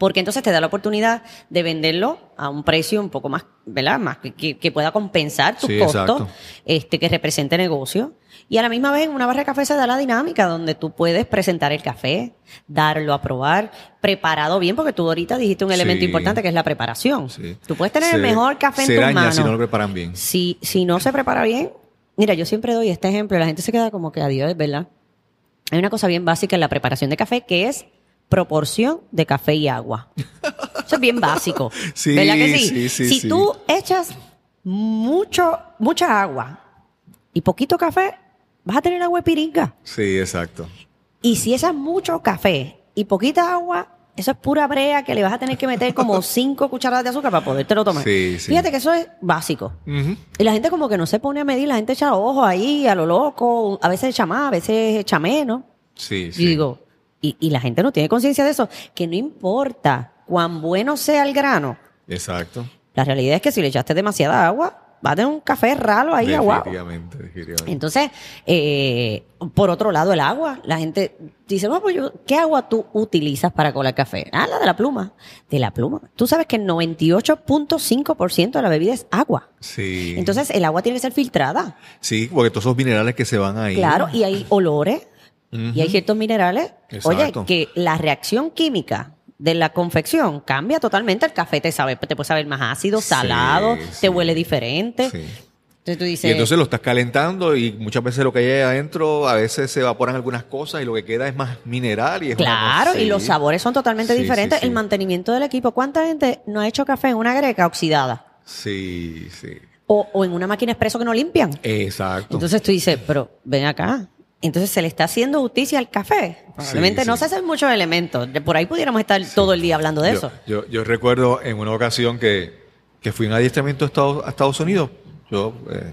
Porque entonces te da la oportunidad de venderlo a un precio un poco más, ¿verdad? Más que, pueda compensar tus Sí, costos, exacto. este, que represente negocio. Y a la misma vez en una barra de café se da la dinámica donde tú puedes presentar el café, darlo a probar, preparado bien, porque tú ahorita dijiste un elemento Sí. importante que es la preparación. Sí. Tú puedes tener Se- el mejor café en tus daña manos. si no lo preparan bien. Si, si no se prepara bien, mira, yo siempre doy este ejemplo la gente se queda como que adiós, ¿verdad? Hay una cosa bien básica en la preparación de café que es proporción de café y agua. Eso es bien básico. Sí, ¿Verdad que sí? sí, sí, si sí. tú echas mucho, mucha agua y poquito café, vas a tener agua de piringa. Sí, exacto. Y si echas mucho café y poquita agua, eso es pura brea que le vas a tener que meter como cinco cucharadas de azúcar para podértelo tomar. Sí, sí. Fíjate que eso es básico. Y la gente como que no se pone a medir, la gente echa ojo ahí a lo loco, a veces echa más, a veces echa menos. Sí, Y sí. digo, y, y la gente no tiene conciencia de eso, que no importa cuán bueno sea el grano, Exacto. la realidad es que si le echaste demasiada agua, va a tener un café ralo ahí aguado. Definitivamente, definitivamente. Entonces, eh, por otro lado, el agua. La gente dice, no, pues yo, ¿qué agua tú utilizas para colar café? Ah, la de la pluma. De la pluma. Tú sabes que el 98.5% de la bebida es agua. Sí. Entonces, el agua tiene que ser filtrada. Sí, porque todos esos minerales que se van ahí. Claro, y hay olores Y hay ciertos minerales. Exacto. Oye, que la reacción química de la confección cambia totalmente. El café te sabe, te puede saber más ácido, salado, sí. te huele diferente. Sí. Entonces tú dices, Y entonces lo estás calentando y muchas veces lo que hay adentro, a veces se evaporan algunas cosas y lo que queda es más mineral y es Claro, y los sabores son totalmente diferentes. El mantenimiento del equipo. ¿Cuánta gente no ha hecho café en una greca oxidada? Sí, sí. O, o en una máquina expreso que no limpian. Exacto. Entonces tú dices, pero ven acá. Entonces se le está haciendo justicia al café. Probablemente Sí, no sí. se hacen muchos elementos. De Por ahí pudiéramos estar todo el día hablando de yo, eso. Yo, yo recuerdo en una ocasión que, que fui en adiestramiento a Estados, a Estados Unidos. Yo, eh,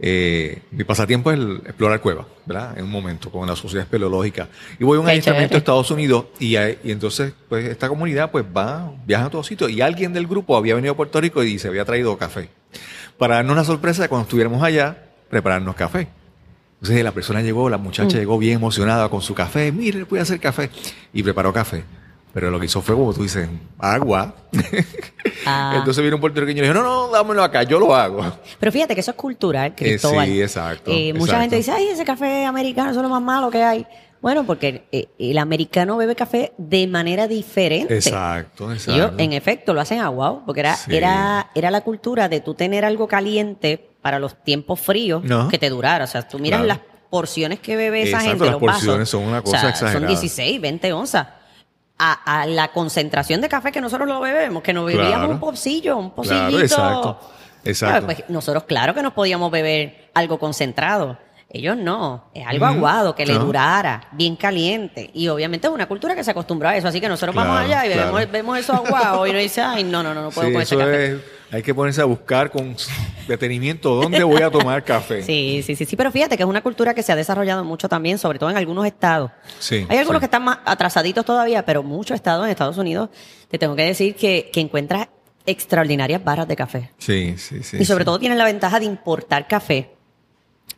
eh, mi pasatiempo es el explorar cuevas, ¿verdad? En un momento, con la sociedad espeleológica. Y voy a un Qué adiestramiento a Estados Unidos y, entonces, pues, esta comunidad, pues, va, viaja a todos sitios. Y alguien del grupo había venido a Puerto Rico y se había traído café. Para darnos una sorpresa cuando estuviéramos allá, prepararnos café. Entonces la persona llegó, la muchacha Mm. llegó bien emocionada con su café. Mire, voy a hacer café. Y preparó café. Pero lo que hizo fue, como tú dices, agua. Ah. Entonces vino un puertorriqueño y dijo, no, no, dámelo acá, yo lo hago. Pero fíjate que eso es cultural, Cristóbal. sí, exacto, Eh, mucha gente dice, ay, ese café americano eso es lo más malo que hay. Bueno, porque eh, el americano bebe café de manera diferente. Exacto, exacto. Ellos, en efecto, lo hacen aguado, porque era, Sí. era, era la cultura de tú tener algo caliente para los tiempos fríos No. que te durara. O sea, tú miras Claro. las porciones que bebe esa Exacto, gente, las los vasos. porciones son una cosa O sea, exagerada. Son 16, 20 onzas. A, a la concentración de café que nosotros lo bebemos, que nos bebíamos Claro. un pocillo, un pocillito. Claro, exacto, exacto. Pues nosotros, claro que nos podíamos beber algo concentrado. Ellos no, es algo aguado, que le durara, bien caliente. Y obviamente es una cultura que se acostumbró a eso. Así que nosotros vamos allá y claro. vemos, vemos eso aguado y nos dice, ay, no, no, no, no puedo Sí, eso café. es, hay que ponerse a buscar con detenimiento dónde voy a tomar café. Sí, sí, sí, sí, pero fíjate que es una cultura que se ha desarrollado mucho también, sobre todo en algunos estados. Sí, Hay algunos sí. que están más atrasaditos todavía, pero muchos estados en Estados Unidos, te tengo que decir que, que encuentras extraordinarias barras de café. Sí, sí, sí. y sobre sí. todo tienen la ventaja de importar café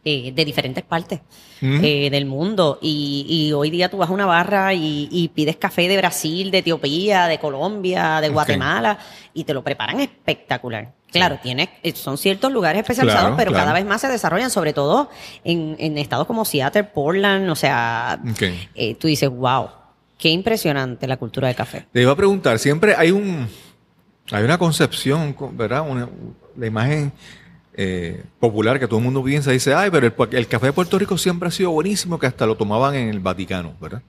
eh, de diferentes partes eh, del mundo. Y, y hoy día tú vas a una barra y, y pides café de Brasil, de Etiopía, de Colombia, de. Guatemala, y te lo preparan espectacular. Claro, tienes, eh, son ciertos lugares especializados, Claro, pero claro. cada vez más se desarrollan, sobre todo en, en estados como Seattle, Portland, o sea, eh, tú dices, wow, qué impresionante la cultura del café. Te iba a preguntar, siempre hay un hay una concepción, ¿verdad? Una, la imagen eh, popular que todo el mundo piensa, dice, ay, pero el, el café de Puerto Rico siempre ha sido buenísimo, que hasta lo tomaban en el Vaticano, ¿verdad?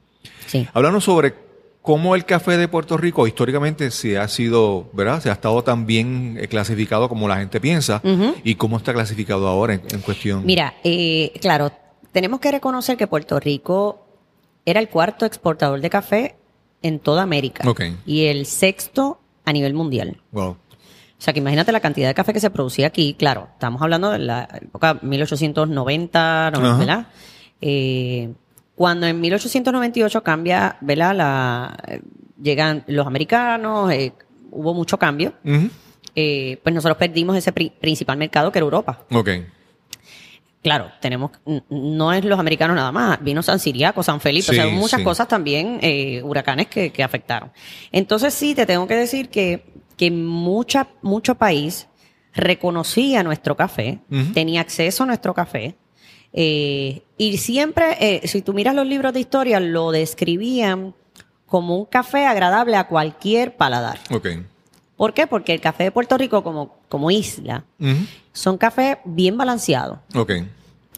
Sí. Hablando sobre cómo el café de Puerto Rico históricamente se ha sido, ¿verdad? Se ha estado tan bien eh, clasificado como la gente piensa y cómo está clasificado ahora en, en cuestión. Mira, eh, claro, tenemos que reconocer que Puerto Rico era el cuarto exportador de café en toda América y el sexto a nivel mundial. Wow. O sea, que imagínate la cantidad de café que se producía aquí. Claro, estamos hablando de la época 1890, ¿no? Ajá. ¿verdad? Eh, cuando en 1898 cambia, ¿verdad? La, eh, llegan los americanos, eh, hubo mucho cambio. Eh, pues nosotros perdimos ese pri- principal mercado que era Europa. Ok. Claro, tenemos, no es los americanos nada más, vino San Siriaco, San Felipe, o sea, muchas sí. cosas también, eh, huracanes que, que afectaron. Entonces sí, te tengo que decir que, que mucha, mucho país reconocía nuestro café, tenía acceso a nuestro café, eh, y siempre, eh, si tú miras los libros de historia, lo describían como un café agradable a cualquier paladar. Ok. ¿Por qué? Porque el café de Puerto Rico como, como isla son cafés bien balanceados. Ok.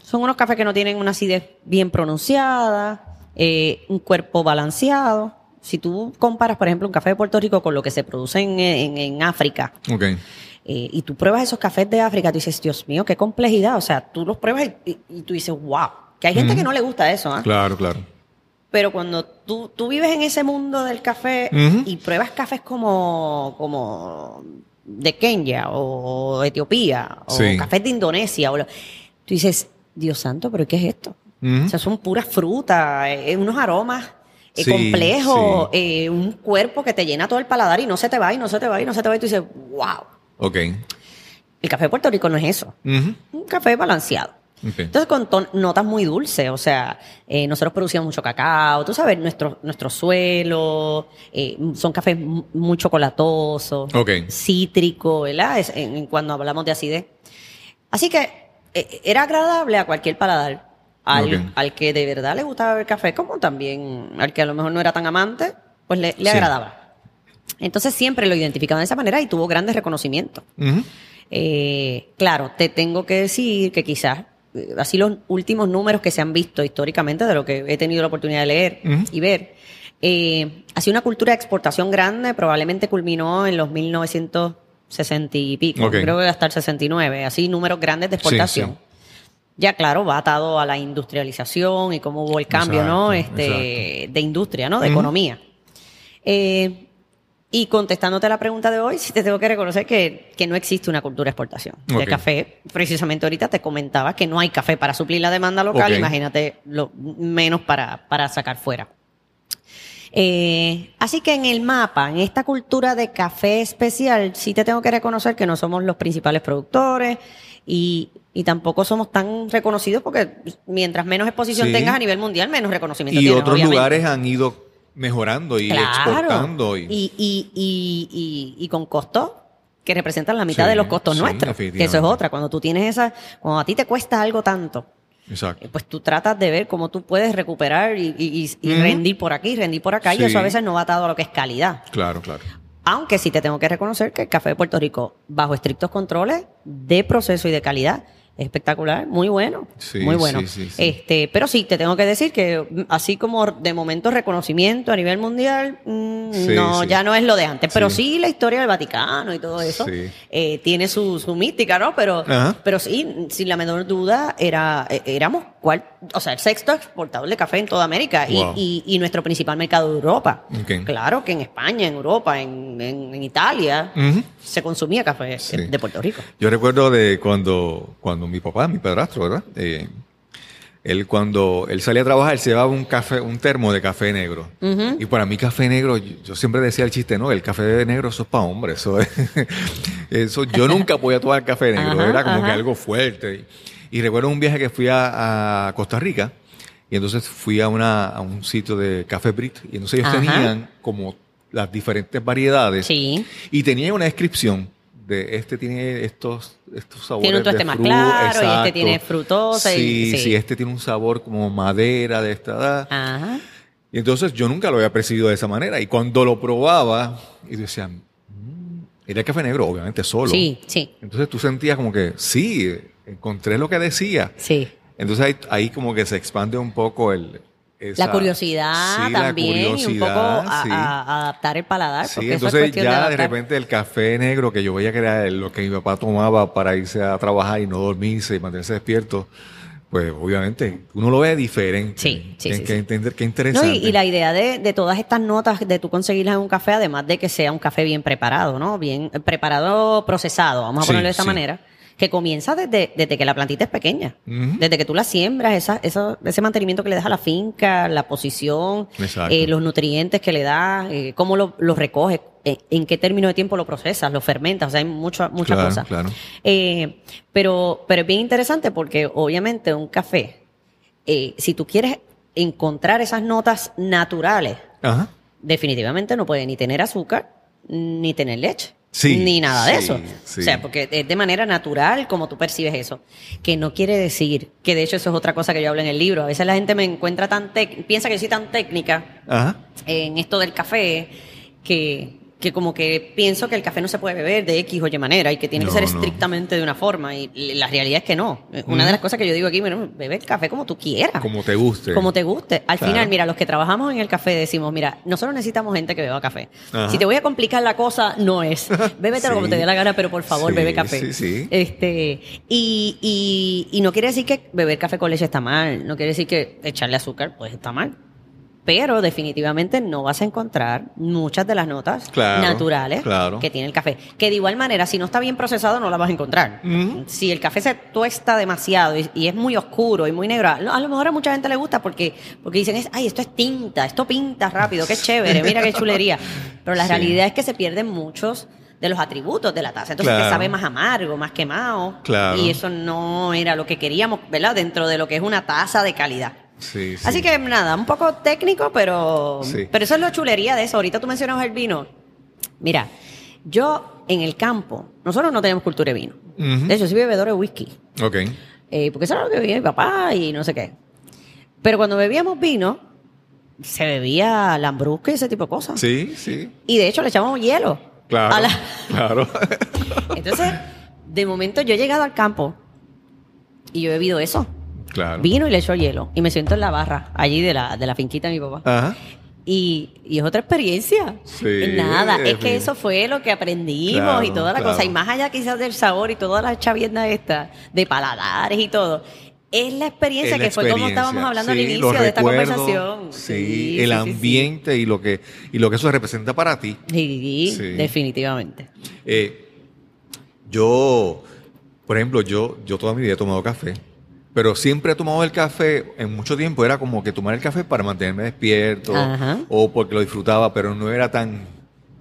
Son unos cafés que no tienen una acidez bien pronunciada, eh, un cuerpo balanceado. Si tú comparas, por ejemplo, un café de Puerto Rico con lo que se produce en, en- en África, eh, y tú pruebas esos cafés de África, tú dices, Dios mío, qué complejidad. O sea, tú los pruebas y, y- y tú dices, wow. Que hay gente que no le gusta eso, ¿ah? Claro, claro. Pero cuando tú, tú vives en ese mundo del café y pruebas cafés como, como de Kenia o Etiopía o Sí. cafés de Indonesia, o lo- tú dices, Dios santo, pero ¿qué es esto? O sea, son puras frutas, eh, unos aromas eh, Sí, sí. eh, un cuerpo que te llena todo el paladar y no se te va y no se te va y no se te va y tú dices, wow. Ok. El café de Puerto Rico no es eso, un café balanceado. Entonces con notas muy dulces, o sea, eh, nosotros producíamos mucho cacao, tú sabes, nuestro, nuestro suelo, eh, son cafés mu- muy chocolatosos, Ok. cítrico, ¿verdad? Es- en, en cuando hablamos de acidez. Así que eh, era agradable a cualquier paladar. Al, al que de verdad le gustaba beber café, como también al que a lo mejor no era tan amante, pues le, le Sí. agradaba. Entonces siempre lo identificaban de esa manera y tuvo grandes reconocimientos. Eh, claro, te tengo que decir que quizás, eh, así los últimos números que se han visto históricamente de lo que he tenido la oportunidad de leer y ver, eh, sido una cultura de exportación grande, probablemente culminó en los 60 y pico, creo que hasta el 69, así números grandes de Sí, exportación. sí. Ya claro, va atado a la industrialización y cómo hubo el cambio, ¿no? Exacto, Este, de industria, ¿no? De economía. Eh, y contestándote la pregunta de hoy, sí te tengo que reconocer que, que no existe una cultura de exportación de café. Precisamente ahorita te comentaba que no hay café para suplir la demanda local, imagínate lo menos para, para sacar fuera. Eh, así que en el mapa, en esta cultura de café especial, sí te tengo que reconocer que no somos los principales productores y, y tampoco somos tan reconocidos porque mientras menos exposición Sí. tengas a nivel mundial, menos reconocimiento Y tienes, otros obviamente. lugares han ido mejorando y exportando. Y, Y, y, y, y, y con costos que representan la mitad Sí, de los costos sí, nuestros. Que eso es otra. Cuando tú tienes esa, cuando a ti te cuesta algo tanto, Exacto. eh, pues tú tratas de ver cómo tú puedes recuperar y, y- y- y rendir por aquí, rendir por acá, y eso a veces no va atado a lo que es calidad. Claro, claro. Aunque sí te tengo que reconocer que el café de Puerto Rico, bajo estrictos controles de proceso y de calidad, espectacular, muy bueno. Sí, muy bueno. sí, sí, sí. Este, pero sí, te tengo que decir que mm, así como de momento reconocimiento a nivel mundial, mm, no, ya no es lo de antes. Pero Sí. la historia del Vaticano y todo eso eh, tiene su, su mística, ¿no? Pero, Ajá. pero sí, sin la menor duda, era, eh, éramos cual, o sea, el sexto exportador de café en toda América y- Wow. y, y nuestro principal mercado de Europa. Claro que en España, en Europa, en, en- en Italia, se consumía café de Puerto Rico. Yo recuerdo de cuando, cuando mi papá, mi padrastro, ¿verdad? Eh, él cuando él salía a trabajar, él se llevaba un café, un termo de café negro. Y para mí café negro, yo, siempre decía el chiste, no, el café negro eso es para hombres, eso es- eso, yo nunca podía tomar café negro, Ajá, era como que ajá. algo fuerte. Y, recuerdo un viaje que fui a, a Costa Rica, y entonces fui a, una, a un sitio de café Brit, y entonces ellos Ajá. tenían como las diferentes variedades. Sí. Y tenía una descripción de este tiene estos, estos sabores. Tiene un tueste más claro, y este exacto. tiene frutosa y- Sí, sí. sí, este tiene un sabor como madera de esta edad. Ajá. Y entonces yo nunca lo había percibido de esa manera. Y cuando lo probaba, y decía, "Mm", era café negro, obviamente solo. Sí, sí, Entonces tú sentías como que, sí, encontré lo que decía. sí. Entonces ahí, ahí como que se expande un poco el... esa- la curiosidad Sí, la también y un poco a, sí. a- a adaptar el paladar. Sí, porque eso es entonces ya de, repente el café negro que yo veía que era lo que mi papá tomaba para irse a trabajar y no dormirse y mantenerse despierto, pues obviamente uno lo ve diferente. Sí, sí, sí, que sí. entender qué No, interesante. y, y la idea de, de todas estas notas de tú conseguirlas en un café, además de que sea un café bien preparado, ¿no? Bien preparado, procesado, vamos a ponerlo de esta manera, que comienza desde, desde que la plantita es pequeña. Desde que tú la siembras, esa, esa- ese mantenimiento que le das a la finca, la posición, eh, los nutrientes que le das, eh, cómo lo, lo recoges, eh, en qué término de tiempo lo procesas, lo fermentas, o sea, hay muchas muchas Claro, cosas. claro. Pero, pero es bien interesante porque obviamente un café, si tú quieres encontrar esas notas naturales, Ajá. definitivamente no puede ni tener azúcar ni tener leche. Sí, ni nada de sí, eso. sí. O sea, porque es de manera natural como tú percibes eso. Que no quiere decir, que de hecho eso es otra cosa que yo hablo en el libro. A veces la gente me encuentra tan piensa que yo soy tan técnica Ajá. en esto del café que, que como que pienso que el café no se puede beber de X o Y manera y que tiene No, que ser no. estrictamente de una forma. Y la realidad es que no. Una de las cosas que yo digo aquí, bueno, bebe el café como tú quieras. Como te guste. Como te guste. Al Claro. final, mira, los que trabajamos en el café decimos, mira, nosotros necesitamos gente que beba café. Ajá. Si te voy a complicar la cosa, no es. Bébetelo Sí. como te dé la gana, pero por favor, Sí, bebe café. sí, sí. Este, y, y, y no quiere decir que beber café con leche está mal. No quiere decir que echarle azúcar, pues está mal. Pero definitivamente no vas a encontrar muchas de las notas Claro, naturales claro. que tiene el café. Que de igual manera, si no está bien procesado, no la vas a encontrar. Ujú. Si el café se tuesta demasiado y, y es muy oscuro y muy negro, a lo mejor a mucha gente le gusta porque, porque dicen, es, ay, esto es tinta, esto pinta rápido, qué chévere, mira qué chulería. Pero la Sí. realidad es que se pierden muchos de los atributos de la taza. Entonces Claro. sabe más amargo, más quemado. Claro. Y eso no era lo que queríamos, ¿verdad? Dentro de lo que es una taza de calidad. Sí, sí. Así que nada, un poco técnico, pero, Sí. pero eso es la chulería de eso. Ahorita tú mencionabas el vino. Mira, yo en el campo, nosotros no tenemos cultura de vino. De hecho, soy bebedor de whisky. Ok. Eh, porque eso era lo que bebía mi papá y no sé qué. Pero cuando bebíamos vino, se bebía lambrusca y ese tipo de cosas. Sí, sí. Y de hecho le echábamos hielo. Claro. la- Claro. Entonces, de momento yo he llegado al campo y yo he bebido eso. Claro. Vino y le echo hielo. Y me siento en la barra allí de la, de la finquita de mi papá. Ajá. Y, y es otra experiencia. Sí, Nada, es que eso fue lo que aprendimos Claro, y toda la claro. cosa. Y más allá quizás del sabor y toda la chavienda esta, de paladares y todo, es la experiencia Es la que fue como estábamos hablando al inicio de esta conversación. Sí, sí, el ambiente y lo que y lo que eso representa para ti. Sí, Sí. definitivamente. Eh, yo, por ejemplo, yo, yo toda mi vida he tomado café, pero siempre he tomado el café, en mucho tiempo era como que tomar el café para mantenerme despierto Ajá. o porque lo disfrutaba, pero no era tan...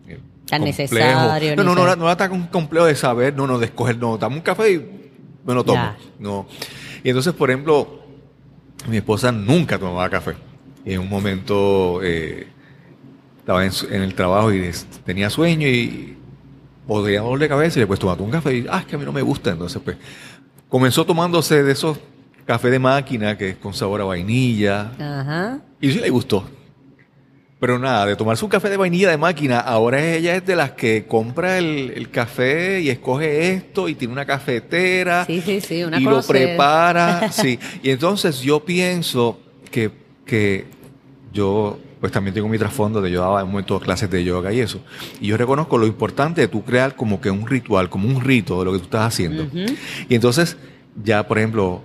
eh, Tan complejo. necesario, No, no, no, era, no era tan complejo de saber, no, no, de escoger, no, dame un café y me lo tomo. Ya. No. Y entonces, por ejemplo, mi esposa nunca tomaba café. Y en un momento eh, estaba en, su- en el trabajo y tenía sueño y podría dolor de cabeza y le pues tomate un café y ah, es que a mí no me gusta. Entonces, pues, comenzó tomándose de esos café de máquina que es con sabor a vainilla Ajá. y sí le gustó. Pero nada, de tomarse un café de vainilla de máquina, ahora ella es de las que compra el, el café y escoge esto y tiene una cafetera Sí, sí, sí, una y lo prepara. sí. Y entonces yo pienso que, que yo pues también tengo mi trasfondo de yo daba en momento clases de yoga y eso. Y yo reconozco lo importante de tú crear como que un ritual, como un rito de lo que tú estás haciendo. Y entonces, ya por ejemplo,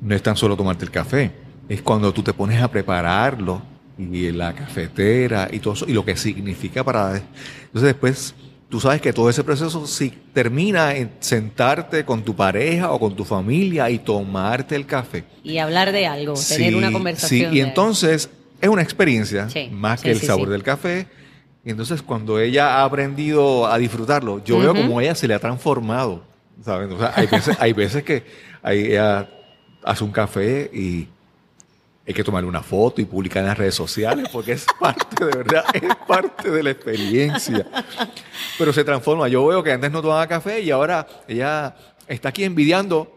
no es tan solo tomarte el café, es cuando tú te pones a prepararlo y la cafetera y todo eso, y lo que significa para... Entonces después, tú sabes que todo ese proceso si termina en sentarte con tu pareja o con tu familia y tomarte el café. Y hablar de algo, tener Sí, una conversación. Sí, y entonces es una experiencia Sí, más sí, que el sabor del café. Y entonces cuando ella ha aprendido a disfrutarlo, yo veo como ella se le ha transformado. ¿sabes? O sea, hay veces, hay veces que ella hace un café y hay que tomarle una foto y publicar en las redes sociales porque es parte, de verdad, es parte de la experiencia. Pero se transforma. Yo veo que antes no tomaba café y ahora ella está aquí envidiando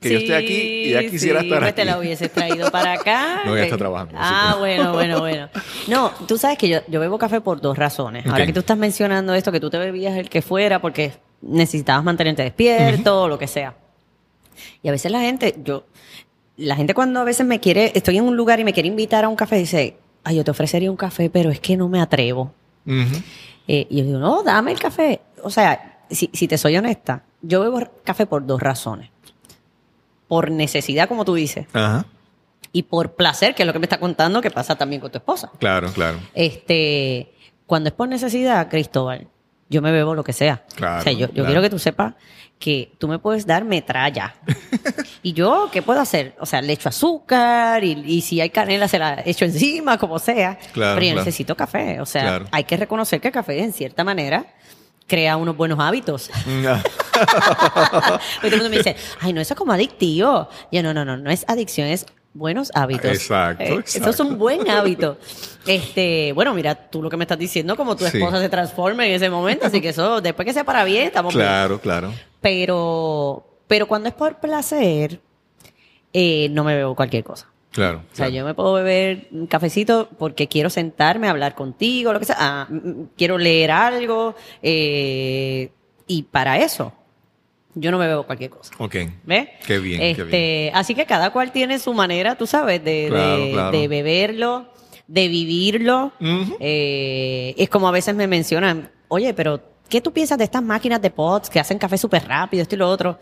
que yo esté aquí y ella quisiera sí, estar pues aquí. te la hubieses traído para acá. No, ella está trabajando, Ah, sí. bueno, bueno, bueno. No, tú sabes que yo, yo bebo café por dos razones. Ahora Ok. que tú estás mencionando esto, que tú te bebías el que fuera porque necesitabas mantenerte despierto o lo que sea. Y a veces la gente, yo, la gente cuando a veces me quiere, estoy en un lugar y me quiere invitar a un café, dice, ay, yo te ofrecería un café, pero es que no me atrevo. Eh, y yo digo, no, dame el café. O sea, si, si te soy honesta, yo bebo café por dos razones. Por necesidad, como tú dices, Ajá. y por placer, que es lo que me está contando que pasa también con tu esposa. Claro, claro. Este, cuando es por necesidad, Cristóbal, yo me bebo lo que sea. Claro, o sea, yo, yo claro. quiero que tú sepas que tú me puedes dar metralla. y yo, ¿qué puedo hacer? O sea, le echo azúcar y, y si hay canela se la echo encima, como sea. Claro, Pero yo necesito café. O sea, hay que reconocer que el café, en cierta manera, crea unos buenos hábitos. Porque todo el mundo me dice, ay, no, eso es como adictivo. Yo, no, no, no, no es adicción, es buenos hábitos. Exacto, Eh, Eso es un buen hábito. Este, bueno, mira, tú lo que me estás diciendo, como tu Sí. esposa se transforma en ese momento, así que eso, después que sea para bien, estamos bien. claro, claro. Pero, pero cuando es por placer, eh, no me bebo cualquier cosa. Claro. O sea, claro. yo me puedo beber un cafecito porque quiero sentarme a hablar contigo, lo que sea. Ah, mm, mm, quiero leer algo. eh, y para eso, yo no me bebo cualquier cosa. Ok. ¿Ves? Qué bien, qué Este, bien. Así que cada cual tiene su manera, tú sabes, de, Claro, de- claro. de beberlo, de vivirlo. Eh, es como a veces me mencionan, oye, pero ¿qué tú piensas de estas máquinas de pots que hacen café súper rápido, esto y lo otro?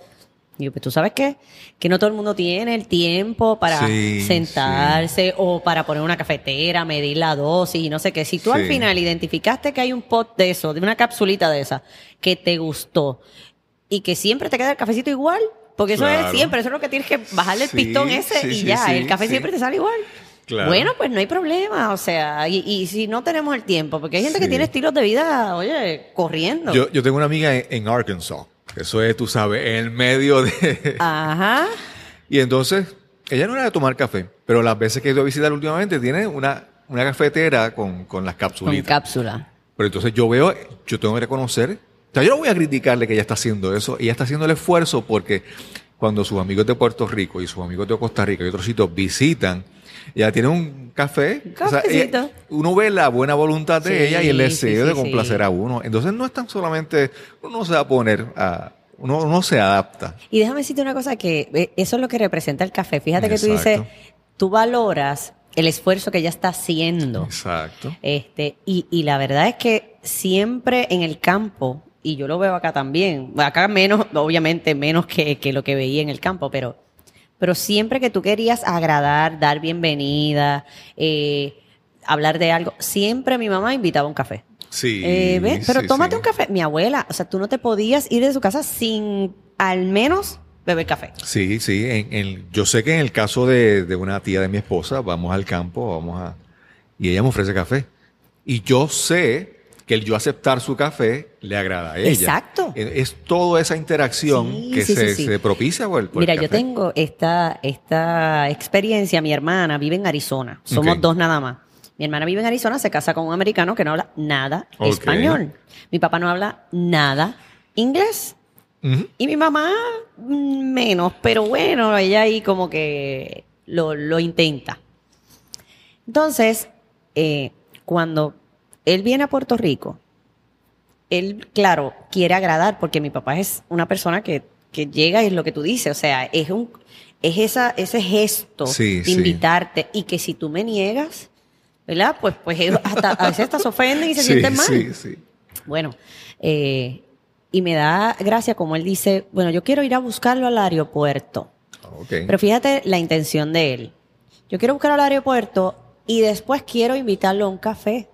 Y yo, pues tú sabes qué? que no todo el mundo tiene el tiempo para Sí, sentarse o para poner una cafetera, medir la dosis y no sé qué. Si tú al final identificaste que hay un pot de eso, de una capsulita de esa, que te gustó y que siempre te queda el cafecito igual, porque eso Claro. es siempre, eso es lo que tienes que bajarle el Sí, pistón ese sí, y sí, ya, el café siempre te sale igual. Claro. Bueno, pues no hay problema, o sea, y, y si no tenemos el tiempo, porque hay gente que tiene estilos de vida, oye, corriendo. Yo, yo tengo una amiga en, en Arkansas. Eso es, tú sabes, en el medio de... Ajá. Y entonces, ella no era de tomar café, pero las veces que he ido a visitar últimamente tiene una, una cafetera con, con las Con capsulitas. cápsula. Pero entonces yo veo, yo tengo que reconocer, sea, yo no voy a criticarle que ella está haciendo eso, ella está haciendo el esfuerzo porque cuando sus amigos de Puerto Rico y sus amigos de Costa Rica y otros sitios visitan, ella tiene un café. O sea, ella- uno ve la buena voluntad de Sí, ella y el deseo sí, de complacer a uno. Entonces no es tan solamente, uno no se va a poner a, uno, uno se adapta. Y déjame decirte una cosa que eh, eso es lo que representa el café. Fíjate que tú dices, tú valoras el esfuerzo que ella está haciendo. Exacto. Este, y, y la verdad es que siempre en el campo, y yo lo veo acá también, acá menos, obviamente menos que, que lo que veía en el campo, pero, pero siempre que tú querías agradar, dar bienvenida, eh, hablar de algo, siempre mi mamá invitaba un café. Sí. Eh, Pero sí, tómate sí. un café. Mi abuela, o sea, tú no te podías ir de su casa sin al menos beber café. Sí, sí. En, en- yo sé que en el caso de, de una tía de mi esposa, vamos al campo, vamos a... Y ella me ofrece café. Y yo sé que el yo aceptar su café le agrada a ella. Exacto. Es, es toda esa interacción Sí, que sí, se, sí, sí. se propicia por el, por el Mira, yo tengo esta, esta experiencia. Mi hermana vive en Arizona. Somos dos nada más. Mi hermana vive en Arizona, se casa con un americano que no habla nada español. Mi papá no habla nada inglés. Y mi mamá mm, menos, pero bueno, ella ahí como que lo, lo intenta. Entonces, eh, cuando él viene a Puerto Rico, él, claro, quiere agradar porque mi papá es una persona que, que llega y es lo que tú dices, o sea, es un es esa, ese gesto Sí, de sí. invitarte y que si tú me niegas, ¿verdad? Pues, pues ellos hasta, a veces hasta se ofenden y se Sí, sienten mal. sí, sí. Bueno, eh, y me da gracia como él dice, bueno, yo quiero ir a buscarlo al aeropuerto. Ok. Pero fíjate la intención de él. Yo quiero buscarlo al aeropuerto y después quiero invitarlo a un café.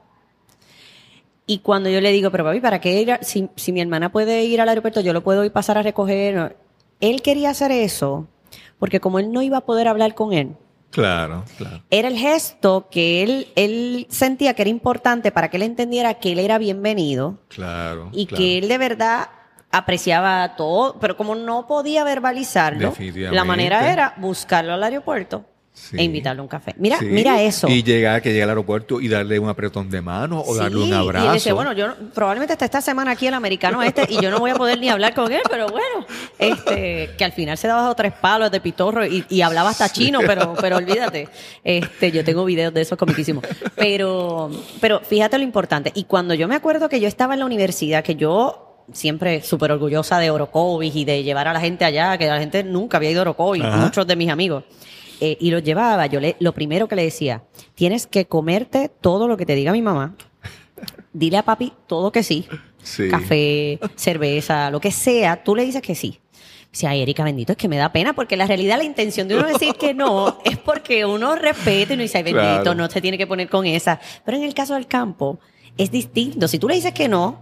Y cuando yo le digo, pero papi, ¿para qué ir? a- si, si mi hermana puede ir al aeropuerto, yo lo puedo ir pasar a recoger. Él quería hacer eso porque como él no iba a poder hablar con él, Claro, claro. era el gesto que él, él sentía que era importante para que él entendiera que él era bienvenido Claro. y claro. que él de verdad apreciaba todo, pero como no podía verbalizarlo, la manera era buscarlo al aeropuerto Sí. e invitarlo a un café. Mira, Sí. mira eso. Y llegar, que llegue al aeropuerto y darle un apretón de mano o darle un abrazo. Y él dice, bueno, yo no- probablemente esté esta semana aquí el americano este y yo no voy a poder ni hablar con él, pero bueno, este, que al final se daba tres palos de pitorro y, y hablaba hasta chino, pero, pero olvídate. Este, yo tengo videos de esos comiquísimos. Pero, pero fíjate lo importante. Y cuando yo me acuerdo que yo estaba en la universidad, que yo siempre súper orgullosa de Orocovis y de llevar a la gente allá, que la gente nunca había ido a Orocovis, muchos de mis amigos. Eh, y los llevaba, yo le, lo primero que le decía, tienes que comerte todo lo que te diga mi mamá. Dile a papi todo que sí. Sí. Café, cerveza, lo que sea, tú le dices que sí. Dice, ay, Erika, bendito, es que me da pena, porque la realidad, la intención de uno decir que no es porque uno respeta y uno dice, ay, bendito, Claro. no se tiene que poner con esa. Pero en el caso del campo, es distinto. Si tú le dices que no,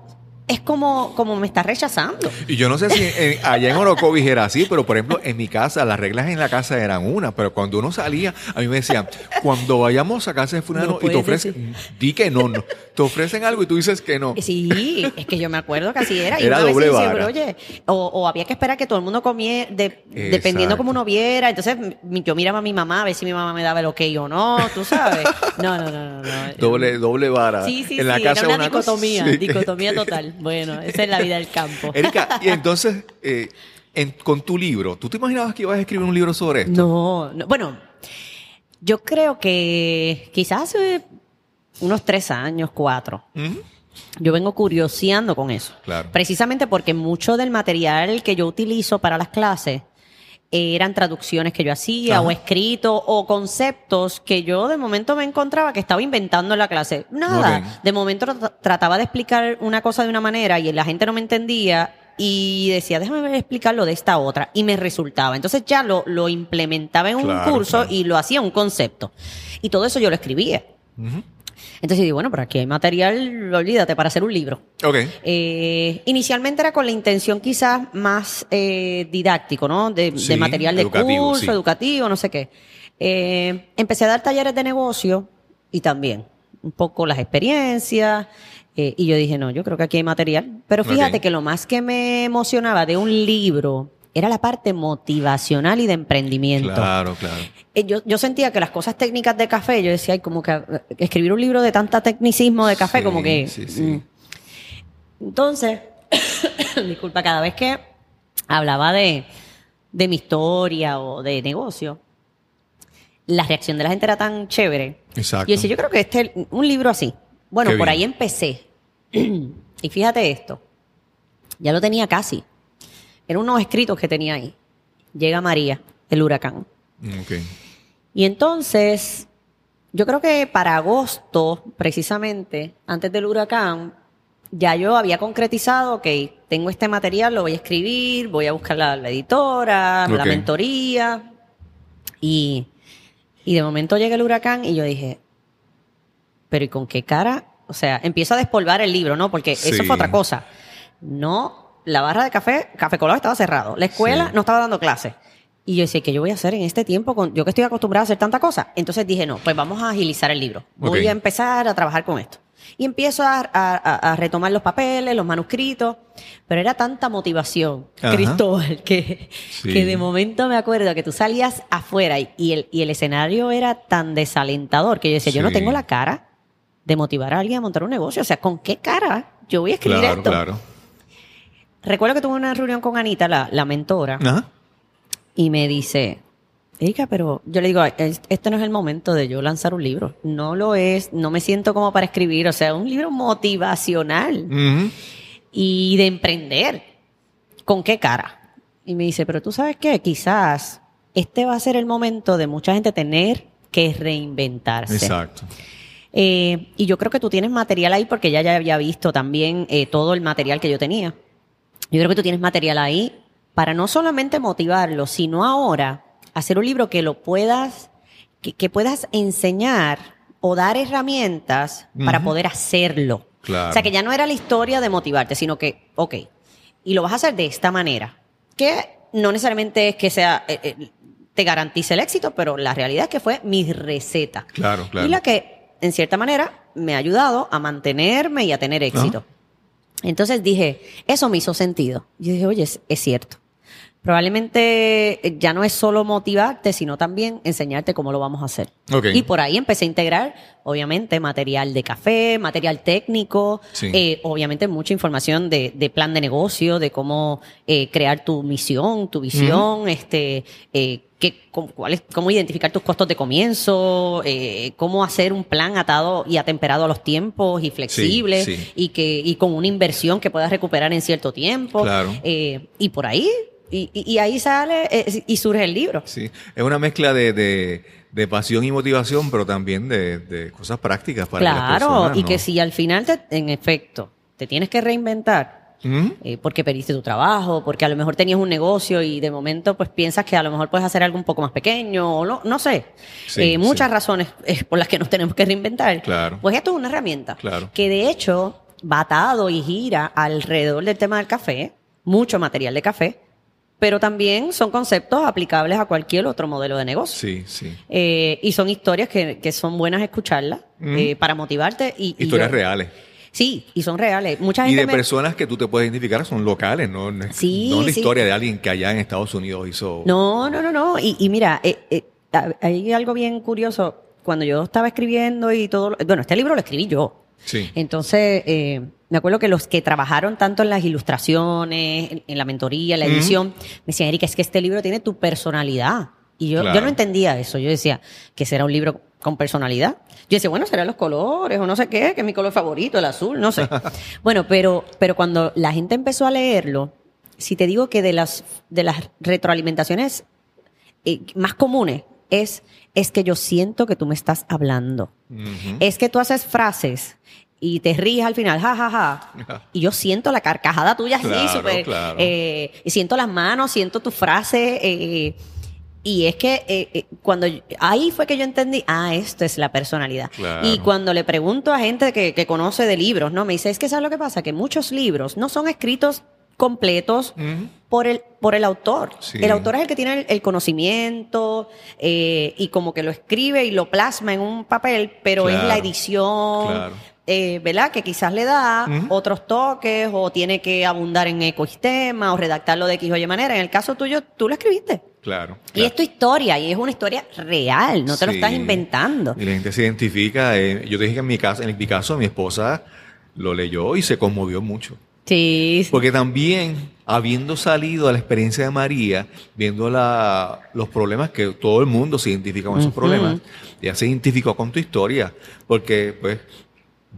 es como, como me estás rechazando. Y yo no sé si en- allá en Orocovis era así, pero por ejemplo, en mi casa, las reglas en la casa eran una, pero cuando uno salía, a mí me decían, cuando vayamos a casa de fulano No y te ofrecen, di que no, no, te ofrecen algo y tú dices que no. Sí, es que yo me acuerdo que así era. Y Era uno a veces doble decía, vara. oye, o, o había que esperar que todo el mundo comiera, de- dependiendo cómo uno viera. Entonces yo miraba a mi mamá a ver si mi mamá me daba el ok o no, tú sabes. No, no, no, no. no. Doble, doble vara. Sí, sí, en la sí, casa era una, una dicotomía, dicotomía total. Bueno, esa es la vida del campo. Erika, y entonces, eh, en- con tu libro, ¿tú te imaginabas que ibas a escribir un libro sobre esto? No, no, bueno, yo creo que quizás hace unos tres años, cuatro, yo vengo curioseando con eso. Claro. Precisamente porque mucho del material que yo utilizo para las clases eran traducciones que yo hacía Ajá. o escritos o conceptos que yo de momento me encontraba que estaba inventando en la clase. Nada. De momento tra- trataba de explicar una cosa de una manera y la gente no me entendía y decía, déjame explicarlo de esta otra. Y me resultaba. Entonces ya lo, lo implementaba en un curso claro. y lo hacía un concepto. Y todo eso yo lo escribía. Entonces digo, bueno, pero aquí hay material, olvídate, para hacer un libro. Ok. Eh, inicialmente era con la intención quizás más eh, didáctico, ¿no? De, material de educativo, curso, sí. educativo, no sé qué. Eh, empecé a dar talleres de negocio y también un poco las experiencias. eh, y yo dije, no, yo creo que aquí hay material. Pero fíjate que lo más que me emocionaba de un libro era la parte motivacional y de emprendimiento. Claro, claro. Eh, Yo, yo sentía que las cosas técnicas de café, yo decía, ay, como que eh, escribir un libro de tanta tecnicismo de café, Sí, como que... sí, sí. mm. Entonces, disculpa, cada vez que hablaba de, de mi historia o de negocio, la reacción de la gente era tan chévere. Exacto. Yo decía, yo creo que este es un libro así. Bueno, Qué por bien. ahí empecé. y fíjate esto, ya lo tenía casi. Eran unos escritos que tenía ahí. Llega María, el huracán. Ok. Y entonces yo creo que para agosto, precisamente, antes del huracán, ya yo había concretizado, que tengo este material, lo voy a escribir, voy a buscar la, la editora, la Ok. mentoría. Y, y de momento llega el huracán y yo dije, pero ¿y con qué cara? O sea, empiezo a despolvar el libro, ¿no? Porque eso fue otra cosa. No, la barra de café, Café Colado estaba cerrado. La escuela Sí. no estaba dando clases. Y yo decía, ¿qué yo voy a hacer en este tiempo? Con, yo que estoy acostumbrada a hacer tanta cosa. Entonces dije, no, pues vamos a agilizar el libro. Voy a empezar a trabajar con esto. Y empiezo a, a- a- a retomar los papeles, los manuscritos. Pero era tanta motivación, Ajá. Cristóbal, que, Sí. que de momento me acuerdo que tú salías afuera y, y el, y el escenario era tan desalentador que yo decía, yo no tengo la cara de motivar a alguien a montar un negocio. O sea, ¿con qué cara yo voy a escribir Claro, esto? claro. Recuerdo que tuve una reunión con Anita, la, la mentora, Ajá. y me dice, Erika, pero yo le digo, "Es- este no es el momento de yo lanzar un libro. No lo es, no me siento como para escribir. O sea, un libro motivacional y de emprender. ¿Con qué cara? Y me dice, pero tú sabes qué, quizás este va a ser el momento de mucha gente tener que reinventarse. Exacto. Eh, y yo creo que tú tienes material ahí porque ya, ya había visto también eh, todo el material que yo tenía. Yo creo que tú tienes material ahí para no solamente motivarlo, sino ahora hacer un libro que lo puedas, que, que puedas enseñar o dar herramientas para poder hacerlo. Claro. O sea, que ya no era la historia de motivarte, sino que, ok, y lo vas a hacer de esta manera. Que no necesariamente es que sea, eh, eh, te garantice el éxito, pero la realidad es que fue mi receta. Claro, claro. Y la que, en cierta manera, me ha ayudado a mantenerme y a tener éxito. Entonces dije, eso me hizo sentido. Yo dije, oye, es, es cierto. Probablemente eh, ya no es solo motivarte, sino también enseñarte cómo lo vamos a hacer. Y por ahí empecé a integrar, obviamente, material de café, material técnico, Sí. eh, obviamente mucha información de, de plan de negocio, de cómo eh, crear tu misión, tu visión, este, eh, qué, cómo, cuál es- cómo identificar tus costos de comienzo, eh, cómo hacer un plan atado y atemperado a los tiempos y flexible sí. y que y con una inversión que puedas recuperar en cierto tiempo. Claro. Eh, y por ahí, y, y- y ahí sale eh, y surge el libro. Sí, es una mezcla de, de, de pasión y motivación, pero también de, de cosas prácticas para que las Claro, personas, y ¿no? que si al final, te- en efecto, te tienes que reinventar, Ujú. eh, porque perdiste tu trabajo, porque a lo mejor tenías un negocio y de momento pues piensas que a lo mejor puedes hacer algo un poco más pequeño o no, no sé. Sí, Eh, muchas sí. razones eh, por las que nos tenemos que reinventar. Claro. Pues esto es una herramienta Claro. que de hecho va atado y gira alrededor del tema del café, mucho material de café, pero también son conceptos aplicables a cualquier otro modelo de negocio. Sí, sí. Eh, y son historias que, que son buenas escucharlas eh, para motivarte. Y, y Historias yo- reales. Sí, y son reales. Mucha Y gente de me- personas que tú te puedes identificar son locales, ¿no? No es- Sí, no la sí. historia de alguien que allá en Estados Unidos hizo... No, no, no, no. Y, y mira, eh, eh, ha- hay algo bien curioso. Cuando yo estaba escribiendo y todo, bueno, este libro lo escribí yo. Sí. Entonces, eh, me acuerdo que los que trabajaron tanto en las ilustraciones, en, en la mentoría, en la edición, me decían, Erika, es que este libro tiene tu personalidad. Y yo, Claro. yo no entendía eso. Yo decía, que será un libro con personalidad? Yo decía, bueno, serán los colores o no sé qué, que es mi color favorito, el azul, no sé. bueno, pero, pero cuando la gente empezó a leerlo, si te digo que de las, de las retroalimentaciones eh, más comunes es, es que yo siento que tú me estás hablando. Es que tú haces frases y te ríes al final, ja, ja, ja. Y yo siento la carcajada tuya así, Claro, súper. claro. eh, y siento las manos, siento tu frase. eh, y es que eh, eh, cuando yo- ahí fue que yo entendí, ah, esto es la personalidad. Claro. Y cuando le pregunto a gente que, que conoce de libros, ¿no? Me dice, es que ¿sabes lo que pasa? Que muchos libros no son escritos completos por el, por el autor. Sí. El autor es el que tiene el, el conocimiento eh, y como que lo escribe y lo plasma en un papel, pero es la edición, Claro. eh, ¿verdad? Que quizás le da otros toques o tiene que abundar en ecosistema o redactarlo de X o Y manera. En el caso tuyo, tú lo escribiste. Claro. Y es tu historia y es una historia real, no te lo estás inventando. Y la gente se identifica. eh, yo te dije que en mi caso, en mi caso, mi esposa lo leyó y se conmovió mucho. Sí. Porque también, habiendo salido a la experiencia de María, viendo la, los problemas que todo el mundo se identifica con esos problemas, ya se identificó con tu historia, porque pues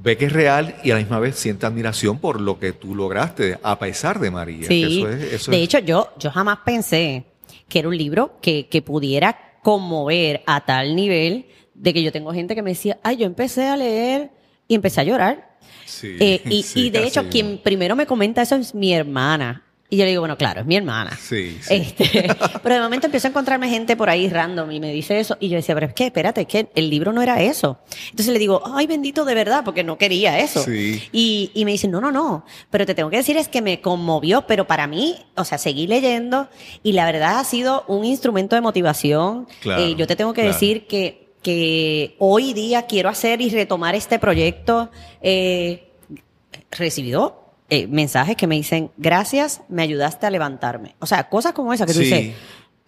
ve que es real y a la misma vez siente admiración por lo que tú lograste, a pesar de María. Sí. Que Eso es, eso de es- hecho, yo, yo jamás pensé que era un libro que, que pudiera conmover a tal nivel de que yo tengo gente que me decía, ay, yo empecé a leer y empecé a llorar. Sí, Eh, y, sí, y de hecho, así quien primero me comenta eso es mi hermana. Y yo le digo, bueno, claro, es mi hermana. Sí, sí. Este, pero de momento empiezo a encontrarme gente por ahí random y me dice eso. Y yo decía, pero es que, espérate, es que el libro no era eso. Entonces le digo, ay, bendito de verdad, porque no quería eso. Sí. Y, y me dicen, no, no, no. Pero te tengo que decir es que me conmovió, pero para mí, o sea, seguí leyendo y la verdad ha sido un instrumento de motivación. Claro, Eh, yo te tengo que claro. decir que, que hoy día quiero hacer y retomar este proyecto. Eh, recibido eh, mensajes que me dicen, gracias, me ayudaste a levantarme. O sea, cosas como esa que tú Sí, dices.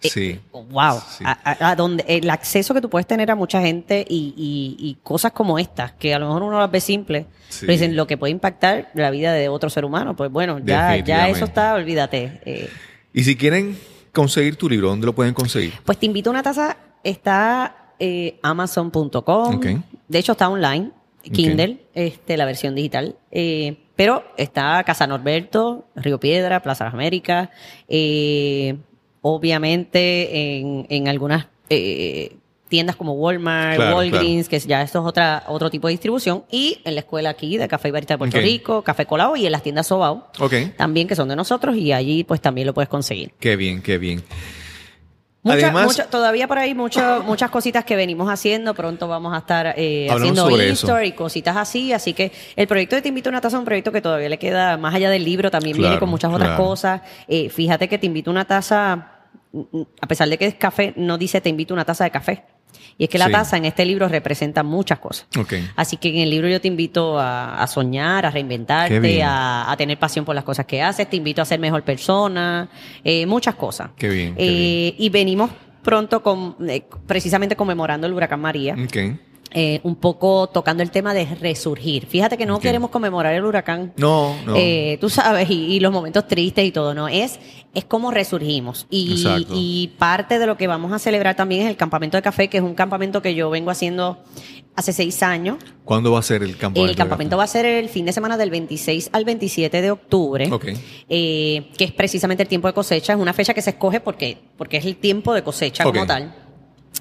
eh, sí. Wow, Sí. a, a- a donde el acceso que tú puedes tener a mucha gente y, y- y cosas como estas, que a lo mejor uno las ve simples, Sí. pero dicen lo que puede impactar la vida de otro ser humano, pues bueno, ya, ya eso está, olvídate. Eh, Y si quieren conseguir tu libro, ¿dónde lo pueden conseguir? pues te invito a una taza, está eh, amazon.com, de hecho está online, Kindle, este, la versión digital, eh, pero está Casa Norberto, Río Piedra, Plaza Las Américas, eh, obviamente en, en algunas tiendas como Walmart, Claro, Walgreens, que ya esto es otra, otro tipo de distribución, y en la escuela aquí de Café y Barista de Puerto. Rico, Café Colado y en las tiendas Sobao, también que son de nosotros y allí pues también lo puedes conseguir. Qué bien, qué bien. Mucha- Además- mucha- todavía por ahí muchas muchas cositas que venimos haciendo. Pronto vamos a estar eh, haciendo. Insta y cositas así. Así que el proyecto de Te Invito a una Taza es un proyecto que todavía le queda, más allá del libro, también viene con muchas otras claro. cosas. Eh, fíjate que Te Invito a una Taza, mm, a pesar de que es café, no dice Te Invito a una taza de café. Y es que la Sí. taza en este libro representa muchas cosas. Así que en el libro yo te invito a, a soñar, a reinventarte, bien. a, a tener pasión por las cosas que haces, te invito a ser mejor persona, eh, muchas cosas. Qué bien, qué Eh, Y venimos pronto con, eh, precisamente conmemorando el huracán María. Eh, un poco tocando el tema de resurgir. Fíjate que no queremos conmemorar el huracán. No, no. Eh, tú sabes, y, y los momentos tristes y todo, ¿no? Es, es cómo resurgimos. Y, y parte de lo que vamos a celebrar también es el campamento de café, que es un campamento que yo vengo haciendo hace seis años. ¿Cuándo va a ser el campamento? El campamento va a ser el fin de semana del 26 al 27 de octubre, eh, que es precisamente el tiempo de cosecha. Es una fecha que se escoge porque, porque es el tiempo de cosecha como tal.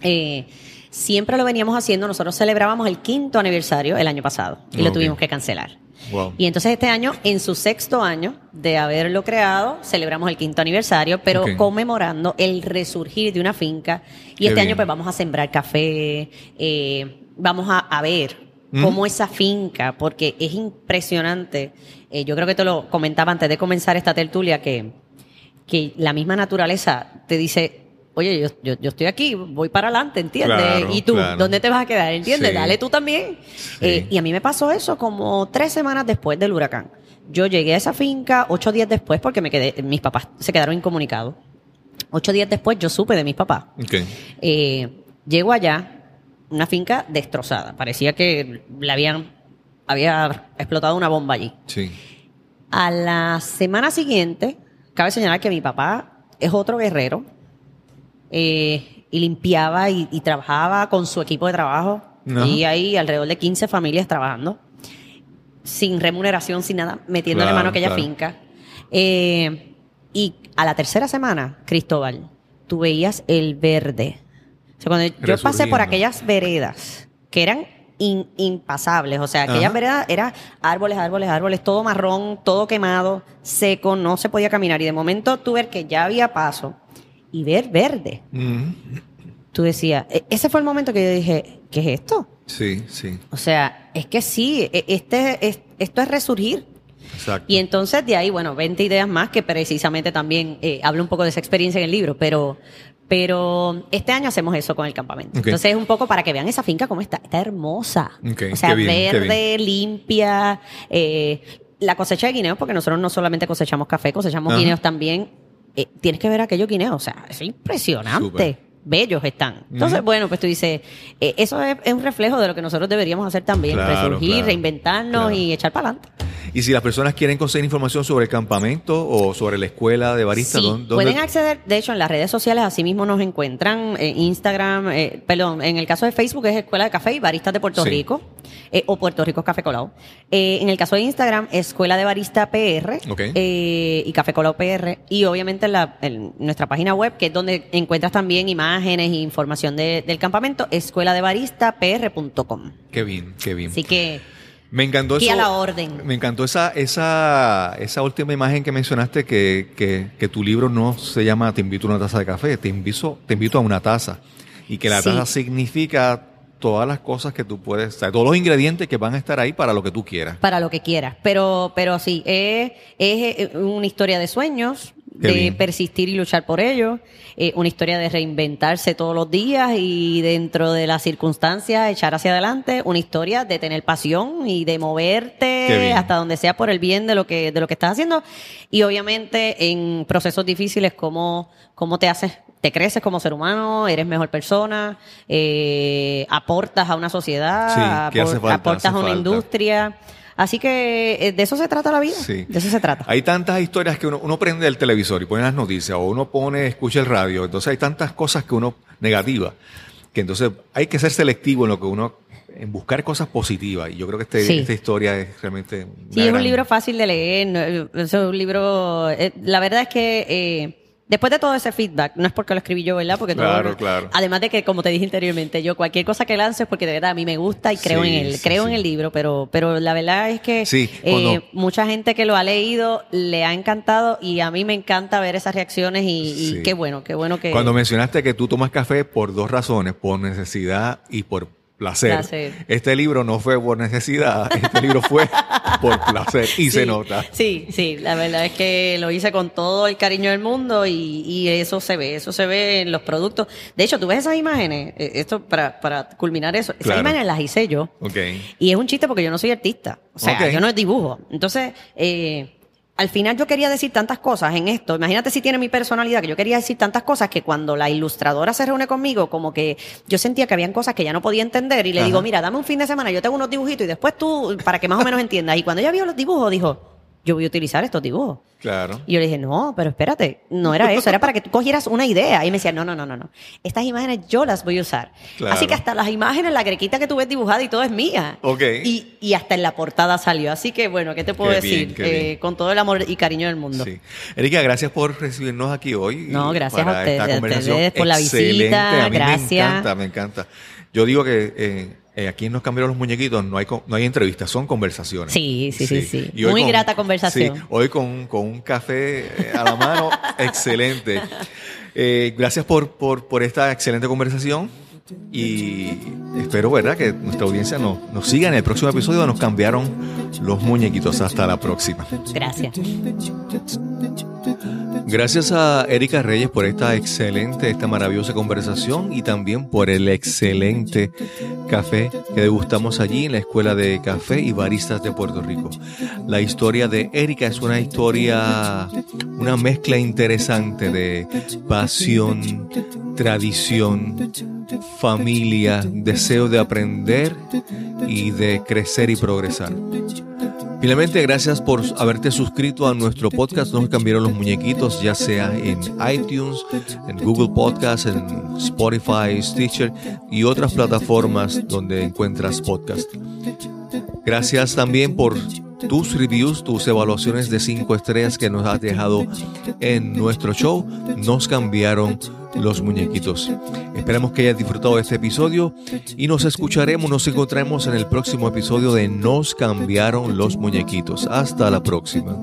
Eh, siempre lo veníamos haciendo. Nosotros celebrábamos el quinto aniversario el año pasado y lo tuvimos que cancelar. Wow. Y entonces este año, en su sexto año de haberlo creado, celebramos el quinto aniversario, pero conmemorando el resurgir de una finca. Y Qué este bien. año pues vamos a sembrar café, eh, vamos a, a ver Mm. cómo esa finca, porque es impresionante. Eh, yo creo que te lo comentaba antes de comenzar esta tertulia, que, que la misma naturaleza te dice... Oye, yo, yo, yo estoy aquí, voy para adelante, ¿entiendes? Claro, y tú, claro. ¿dónde te vas a quedar? ¿Entiendes? Sí. Dale tú también. Sí. Eh, y a mí me pasó eso como tres semanas después del huracán. Yo llegué a esa finca ocho días después porque me quedé, mis papás se quedaron incomunicados. Ocho días después yo supe de mis papás. Eh, llego allá, una finca destrozada. Parecía que le habían había explotado una bomba allí. Sí. A la semana siguiente, cabe señalar que mi papá es otro guerrero eh, y limpiaba y, y trabajaba con su equipo de trabajo. Y hay alrededor de 15 familias trabajando, sin remuneración, sin nada, metiéndole Claro, mano a aquella claro. finca. Eh, y a la tercera semana, Cristóbal, tú veías el verde. O sea, cuando yo pasé por aquellas veredas que eran in- impasables, o sea, aquellas Ajá. veredas eran árboles, árboles, árboles, todo marrón, todo quemado, seco, no se podía caminar. Y de momento tú ver que ya había paso y ver verde. Mm. Tú decías, e- ese fue el momento que yo dije, ¿qué es esto? Sí, sí. O sea, es que sí, e- este, es- esto es resurgir. Exacto. Y entonces de ahí, bueno, 20 ideas más que precisamente también eh, hablo un poco de esa experiencia en el libro, pero, pero este año hacemos eso con el campamento. Entonces es un poco para que vean esa finca cómo está. Está hermosa. Ok, O sea, bien, verde, limpia. eh, la cosecha de guineos, porque nosotros no solamente cosechamos café, cosechamos Ajá. guineos también. Eh, tienes que ver aquellos guineos. O sea, es impresionante. Bellos están. Entonces, bueno, pues tú dices, eh, eso es, es un reflejo de lo que nosotros deberíamos hacer también. Claro, resurgir, claro, reinventarnos claro. y echar para adelante. Y si las personas quieren conseguir información sobre el campamento o sobre la escuela de barista, Sí, ¿dónde- pueden acceder, de hecho, en las redes sociales, así mismo nos encuentran, en Instagram, eh, perdón, en el caso de Facebook es Escuela de Café y Baristas de Puerto Sí. Rico, eh, o Puerto Rico Café Colado. Eh, en el caso de Instagram, Escuela de Barista PR eh, y Café Colado PR, y obviamente en, la- en nuestra página web, que es donde encuentras también imágenes e información de- del campamento, escueladebaristapr.com. Qué bien, qué bien. Así que Me encantó eso. a la orden. Me encantó esa, esa, esa última imagen que mencionaste que, que, que tu libro no se llama Te invito a una taza de café, te invito, te invito a una taza. Y que la Sí. taza significa todas las cosas que tú puedes, o sea, todos los ingredientes que van a estar ahí para lo que tú quieras. para lo que quieras. Pero, pero sí, es, es eh, una historia de sueños, Qué de bien. persistir y luchar por ello, eh, una historia de reinventarse todos los días y dentro de las circunstancias echar hacia adelante, una historia de tener pasión y de moverte hasta donde sea por el bien de lo que, de lo que estás haciendo. Y obviamente en procesos difíciles, cómo, cómo te haces, te creces como ser humano, eres mejor persona, eh, aportas a una sociedad, Sí, apor- falta, aportas a una falta. industria. Así que eh, de eso se trata la vida. Sí. De eso se trata. Hay tantas historias que uno, uno prende el televisor y pone las noticias, o uno pone, escucha el radio, entonces hay tantas cosas que uno, negativas, que entonces hay que ser selectivo en lo que uno, en buscar cosas positivas. Y yo creo que este- Sí. esta historia es realmente... Sí, es un libro fácil de leer. Es un libro. eh, la verdad es que eh, después de todo ese feedback, no es porque lo escribí yo, ¿verdad? Porque todo- Claro, claro. Además de que, como te dije anteriormente, yo cualquier cosa que lance es porque de verdad a mí me gusta y creo Sí, en él. sí, creo sí. en el libro, pero, pero la verdad es que Sí, eh, mucha gente que lo ha leído le ha encantado y a mí me encanta ver esas reacciones y, y qué bueno, qué bueno que. Cuando mencionaste que tú tomas café por dos razones, por necesidad y por placer. Placer. Este libro no fue por necesidad, este libro fue por placer y se nota. Sí, sí, la verdad es que lo hice con todo el cariño del mundo y, y eso se ve, eso se ve en los productos. De hecho, tú ves esas imágenes, eh, esto para, para culminar eso, Claro. esas imágenes las hice yo. Ok. Y es un chiste porque yo no soy artista, o sea, Ok. yo no dibujo. Entonces, eh, al final yo quería decir tantas cosas en esto. Imagínate si tiene mi personalidad, que yo quería decir tantas cosas que cuando la ilustradora se reúne conmigo, como que yo sentía que habían cosas que ya no podía entender y le Ajá. digo, mira, dame un fin de semana, yo tengo unos dibujitos y después tú, para que más o menos entiendas. Y cuando ella vio los dibujos, dijo, yo voy a utilizar estos dibujos. Claro. Y yo le dije, no, pero espérate, no era eso, era para que tú cogieras una idea. Y me decía, no, no, no, no, no. Estas imágenes yo las voy a usar. Claro. Así que hasta las imágenes, la grequita que tú ves dibujada y todo es mía. Ok. Y, y hasta en la portada salió. Así que bueno, ¿qué te puedo Qué decir? bien, Eh, con todo el amor y cariño del mundo. Sí. Erika, gracias por recibirnos aquí hoy. No, gracias a ustedes, a ustedes por la excelente. visita, A mí gracias. Me encanta, me encanta. Yo digo que eh, eh, aquí en Nos Cambiaron los Muñequitos no hay, no hay entrevistas, son conversaciones. Sí, sí, sí, sí. Muy con- grata conversación. Sí, hoy con, con un café eh, a la mano, excelente. Eh, gracias por, por, por esta excelente conversación y espero, ¿verdad?, que nuestra audiencia nos, nos siga en el próximo episodio Nos Cambiaron los Muñequitos. Hasta la próxima. Gracias. Gracias a Erika Reyes por esta excelente, esta maravillosa conversación y también por el excelente café que degustamos allí en la Escuela de Café y Baristas de Puerto Rico. La historia de Erika es una historia, una mezcla interesante de pasión, tradición, familia, deseo de aprender y de crecer y progresar. Finalmente, gracias por haberte suscrito a nuestro podcast Nos cambiaron los muñequitos, ya sea en iTunes, en Google Podcasts, en Spotify, Stitcher y otras plataformas donde encuentras podcast. Gracias también por tus reviews, tus evaluaciones de cinco estrellas que nos has dejado en nuestro show. Nos cambiaron los muñequitos. Esperamos que hayas disfrutado de este episodio y nos escucharemos, nos encontraremos en el próximo episodio de Nos cambiaron los muñequitos. Hasta la próxima.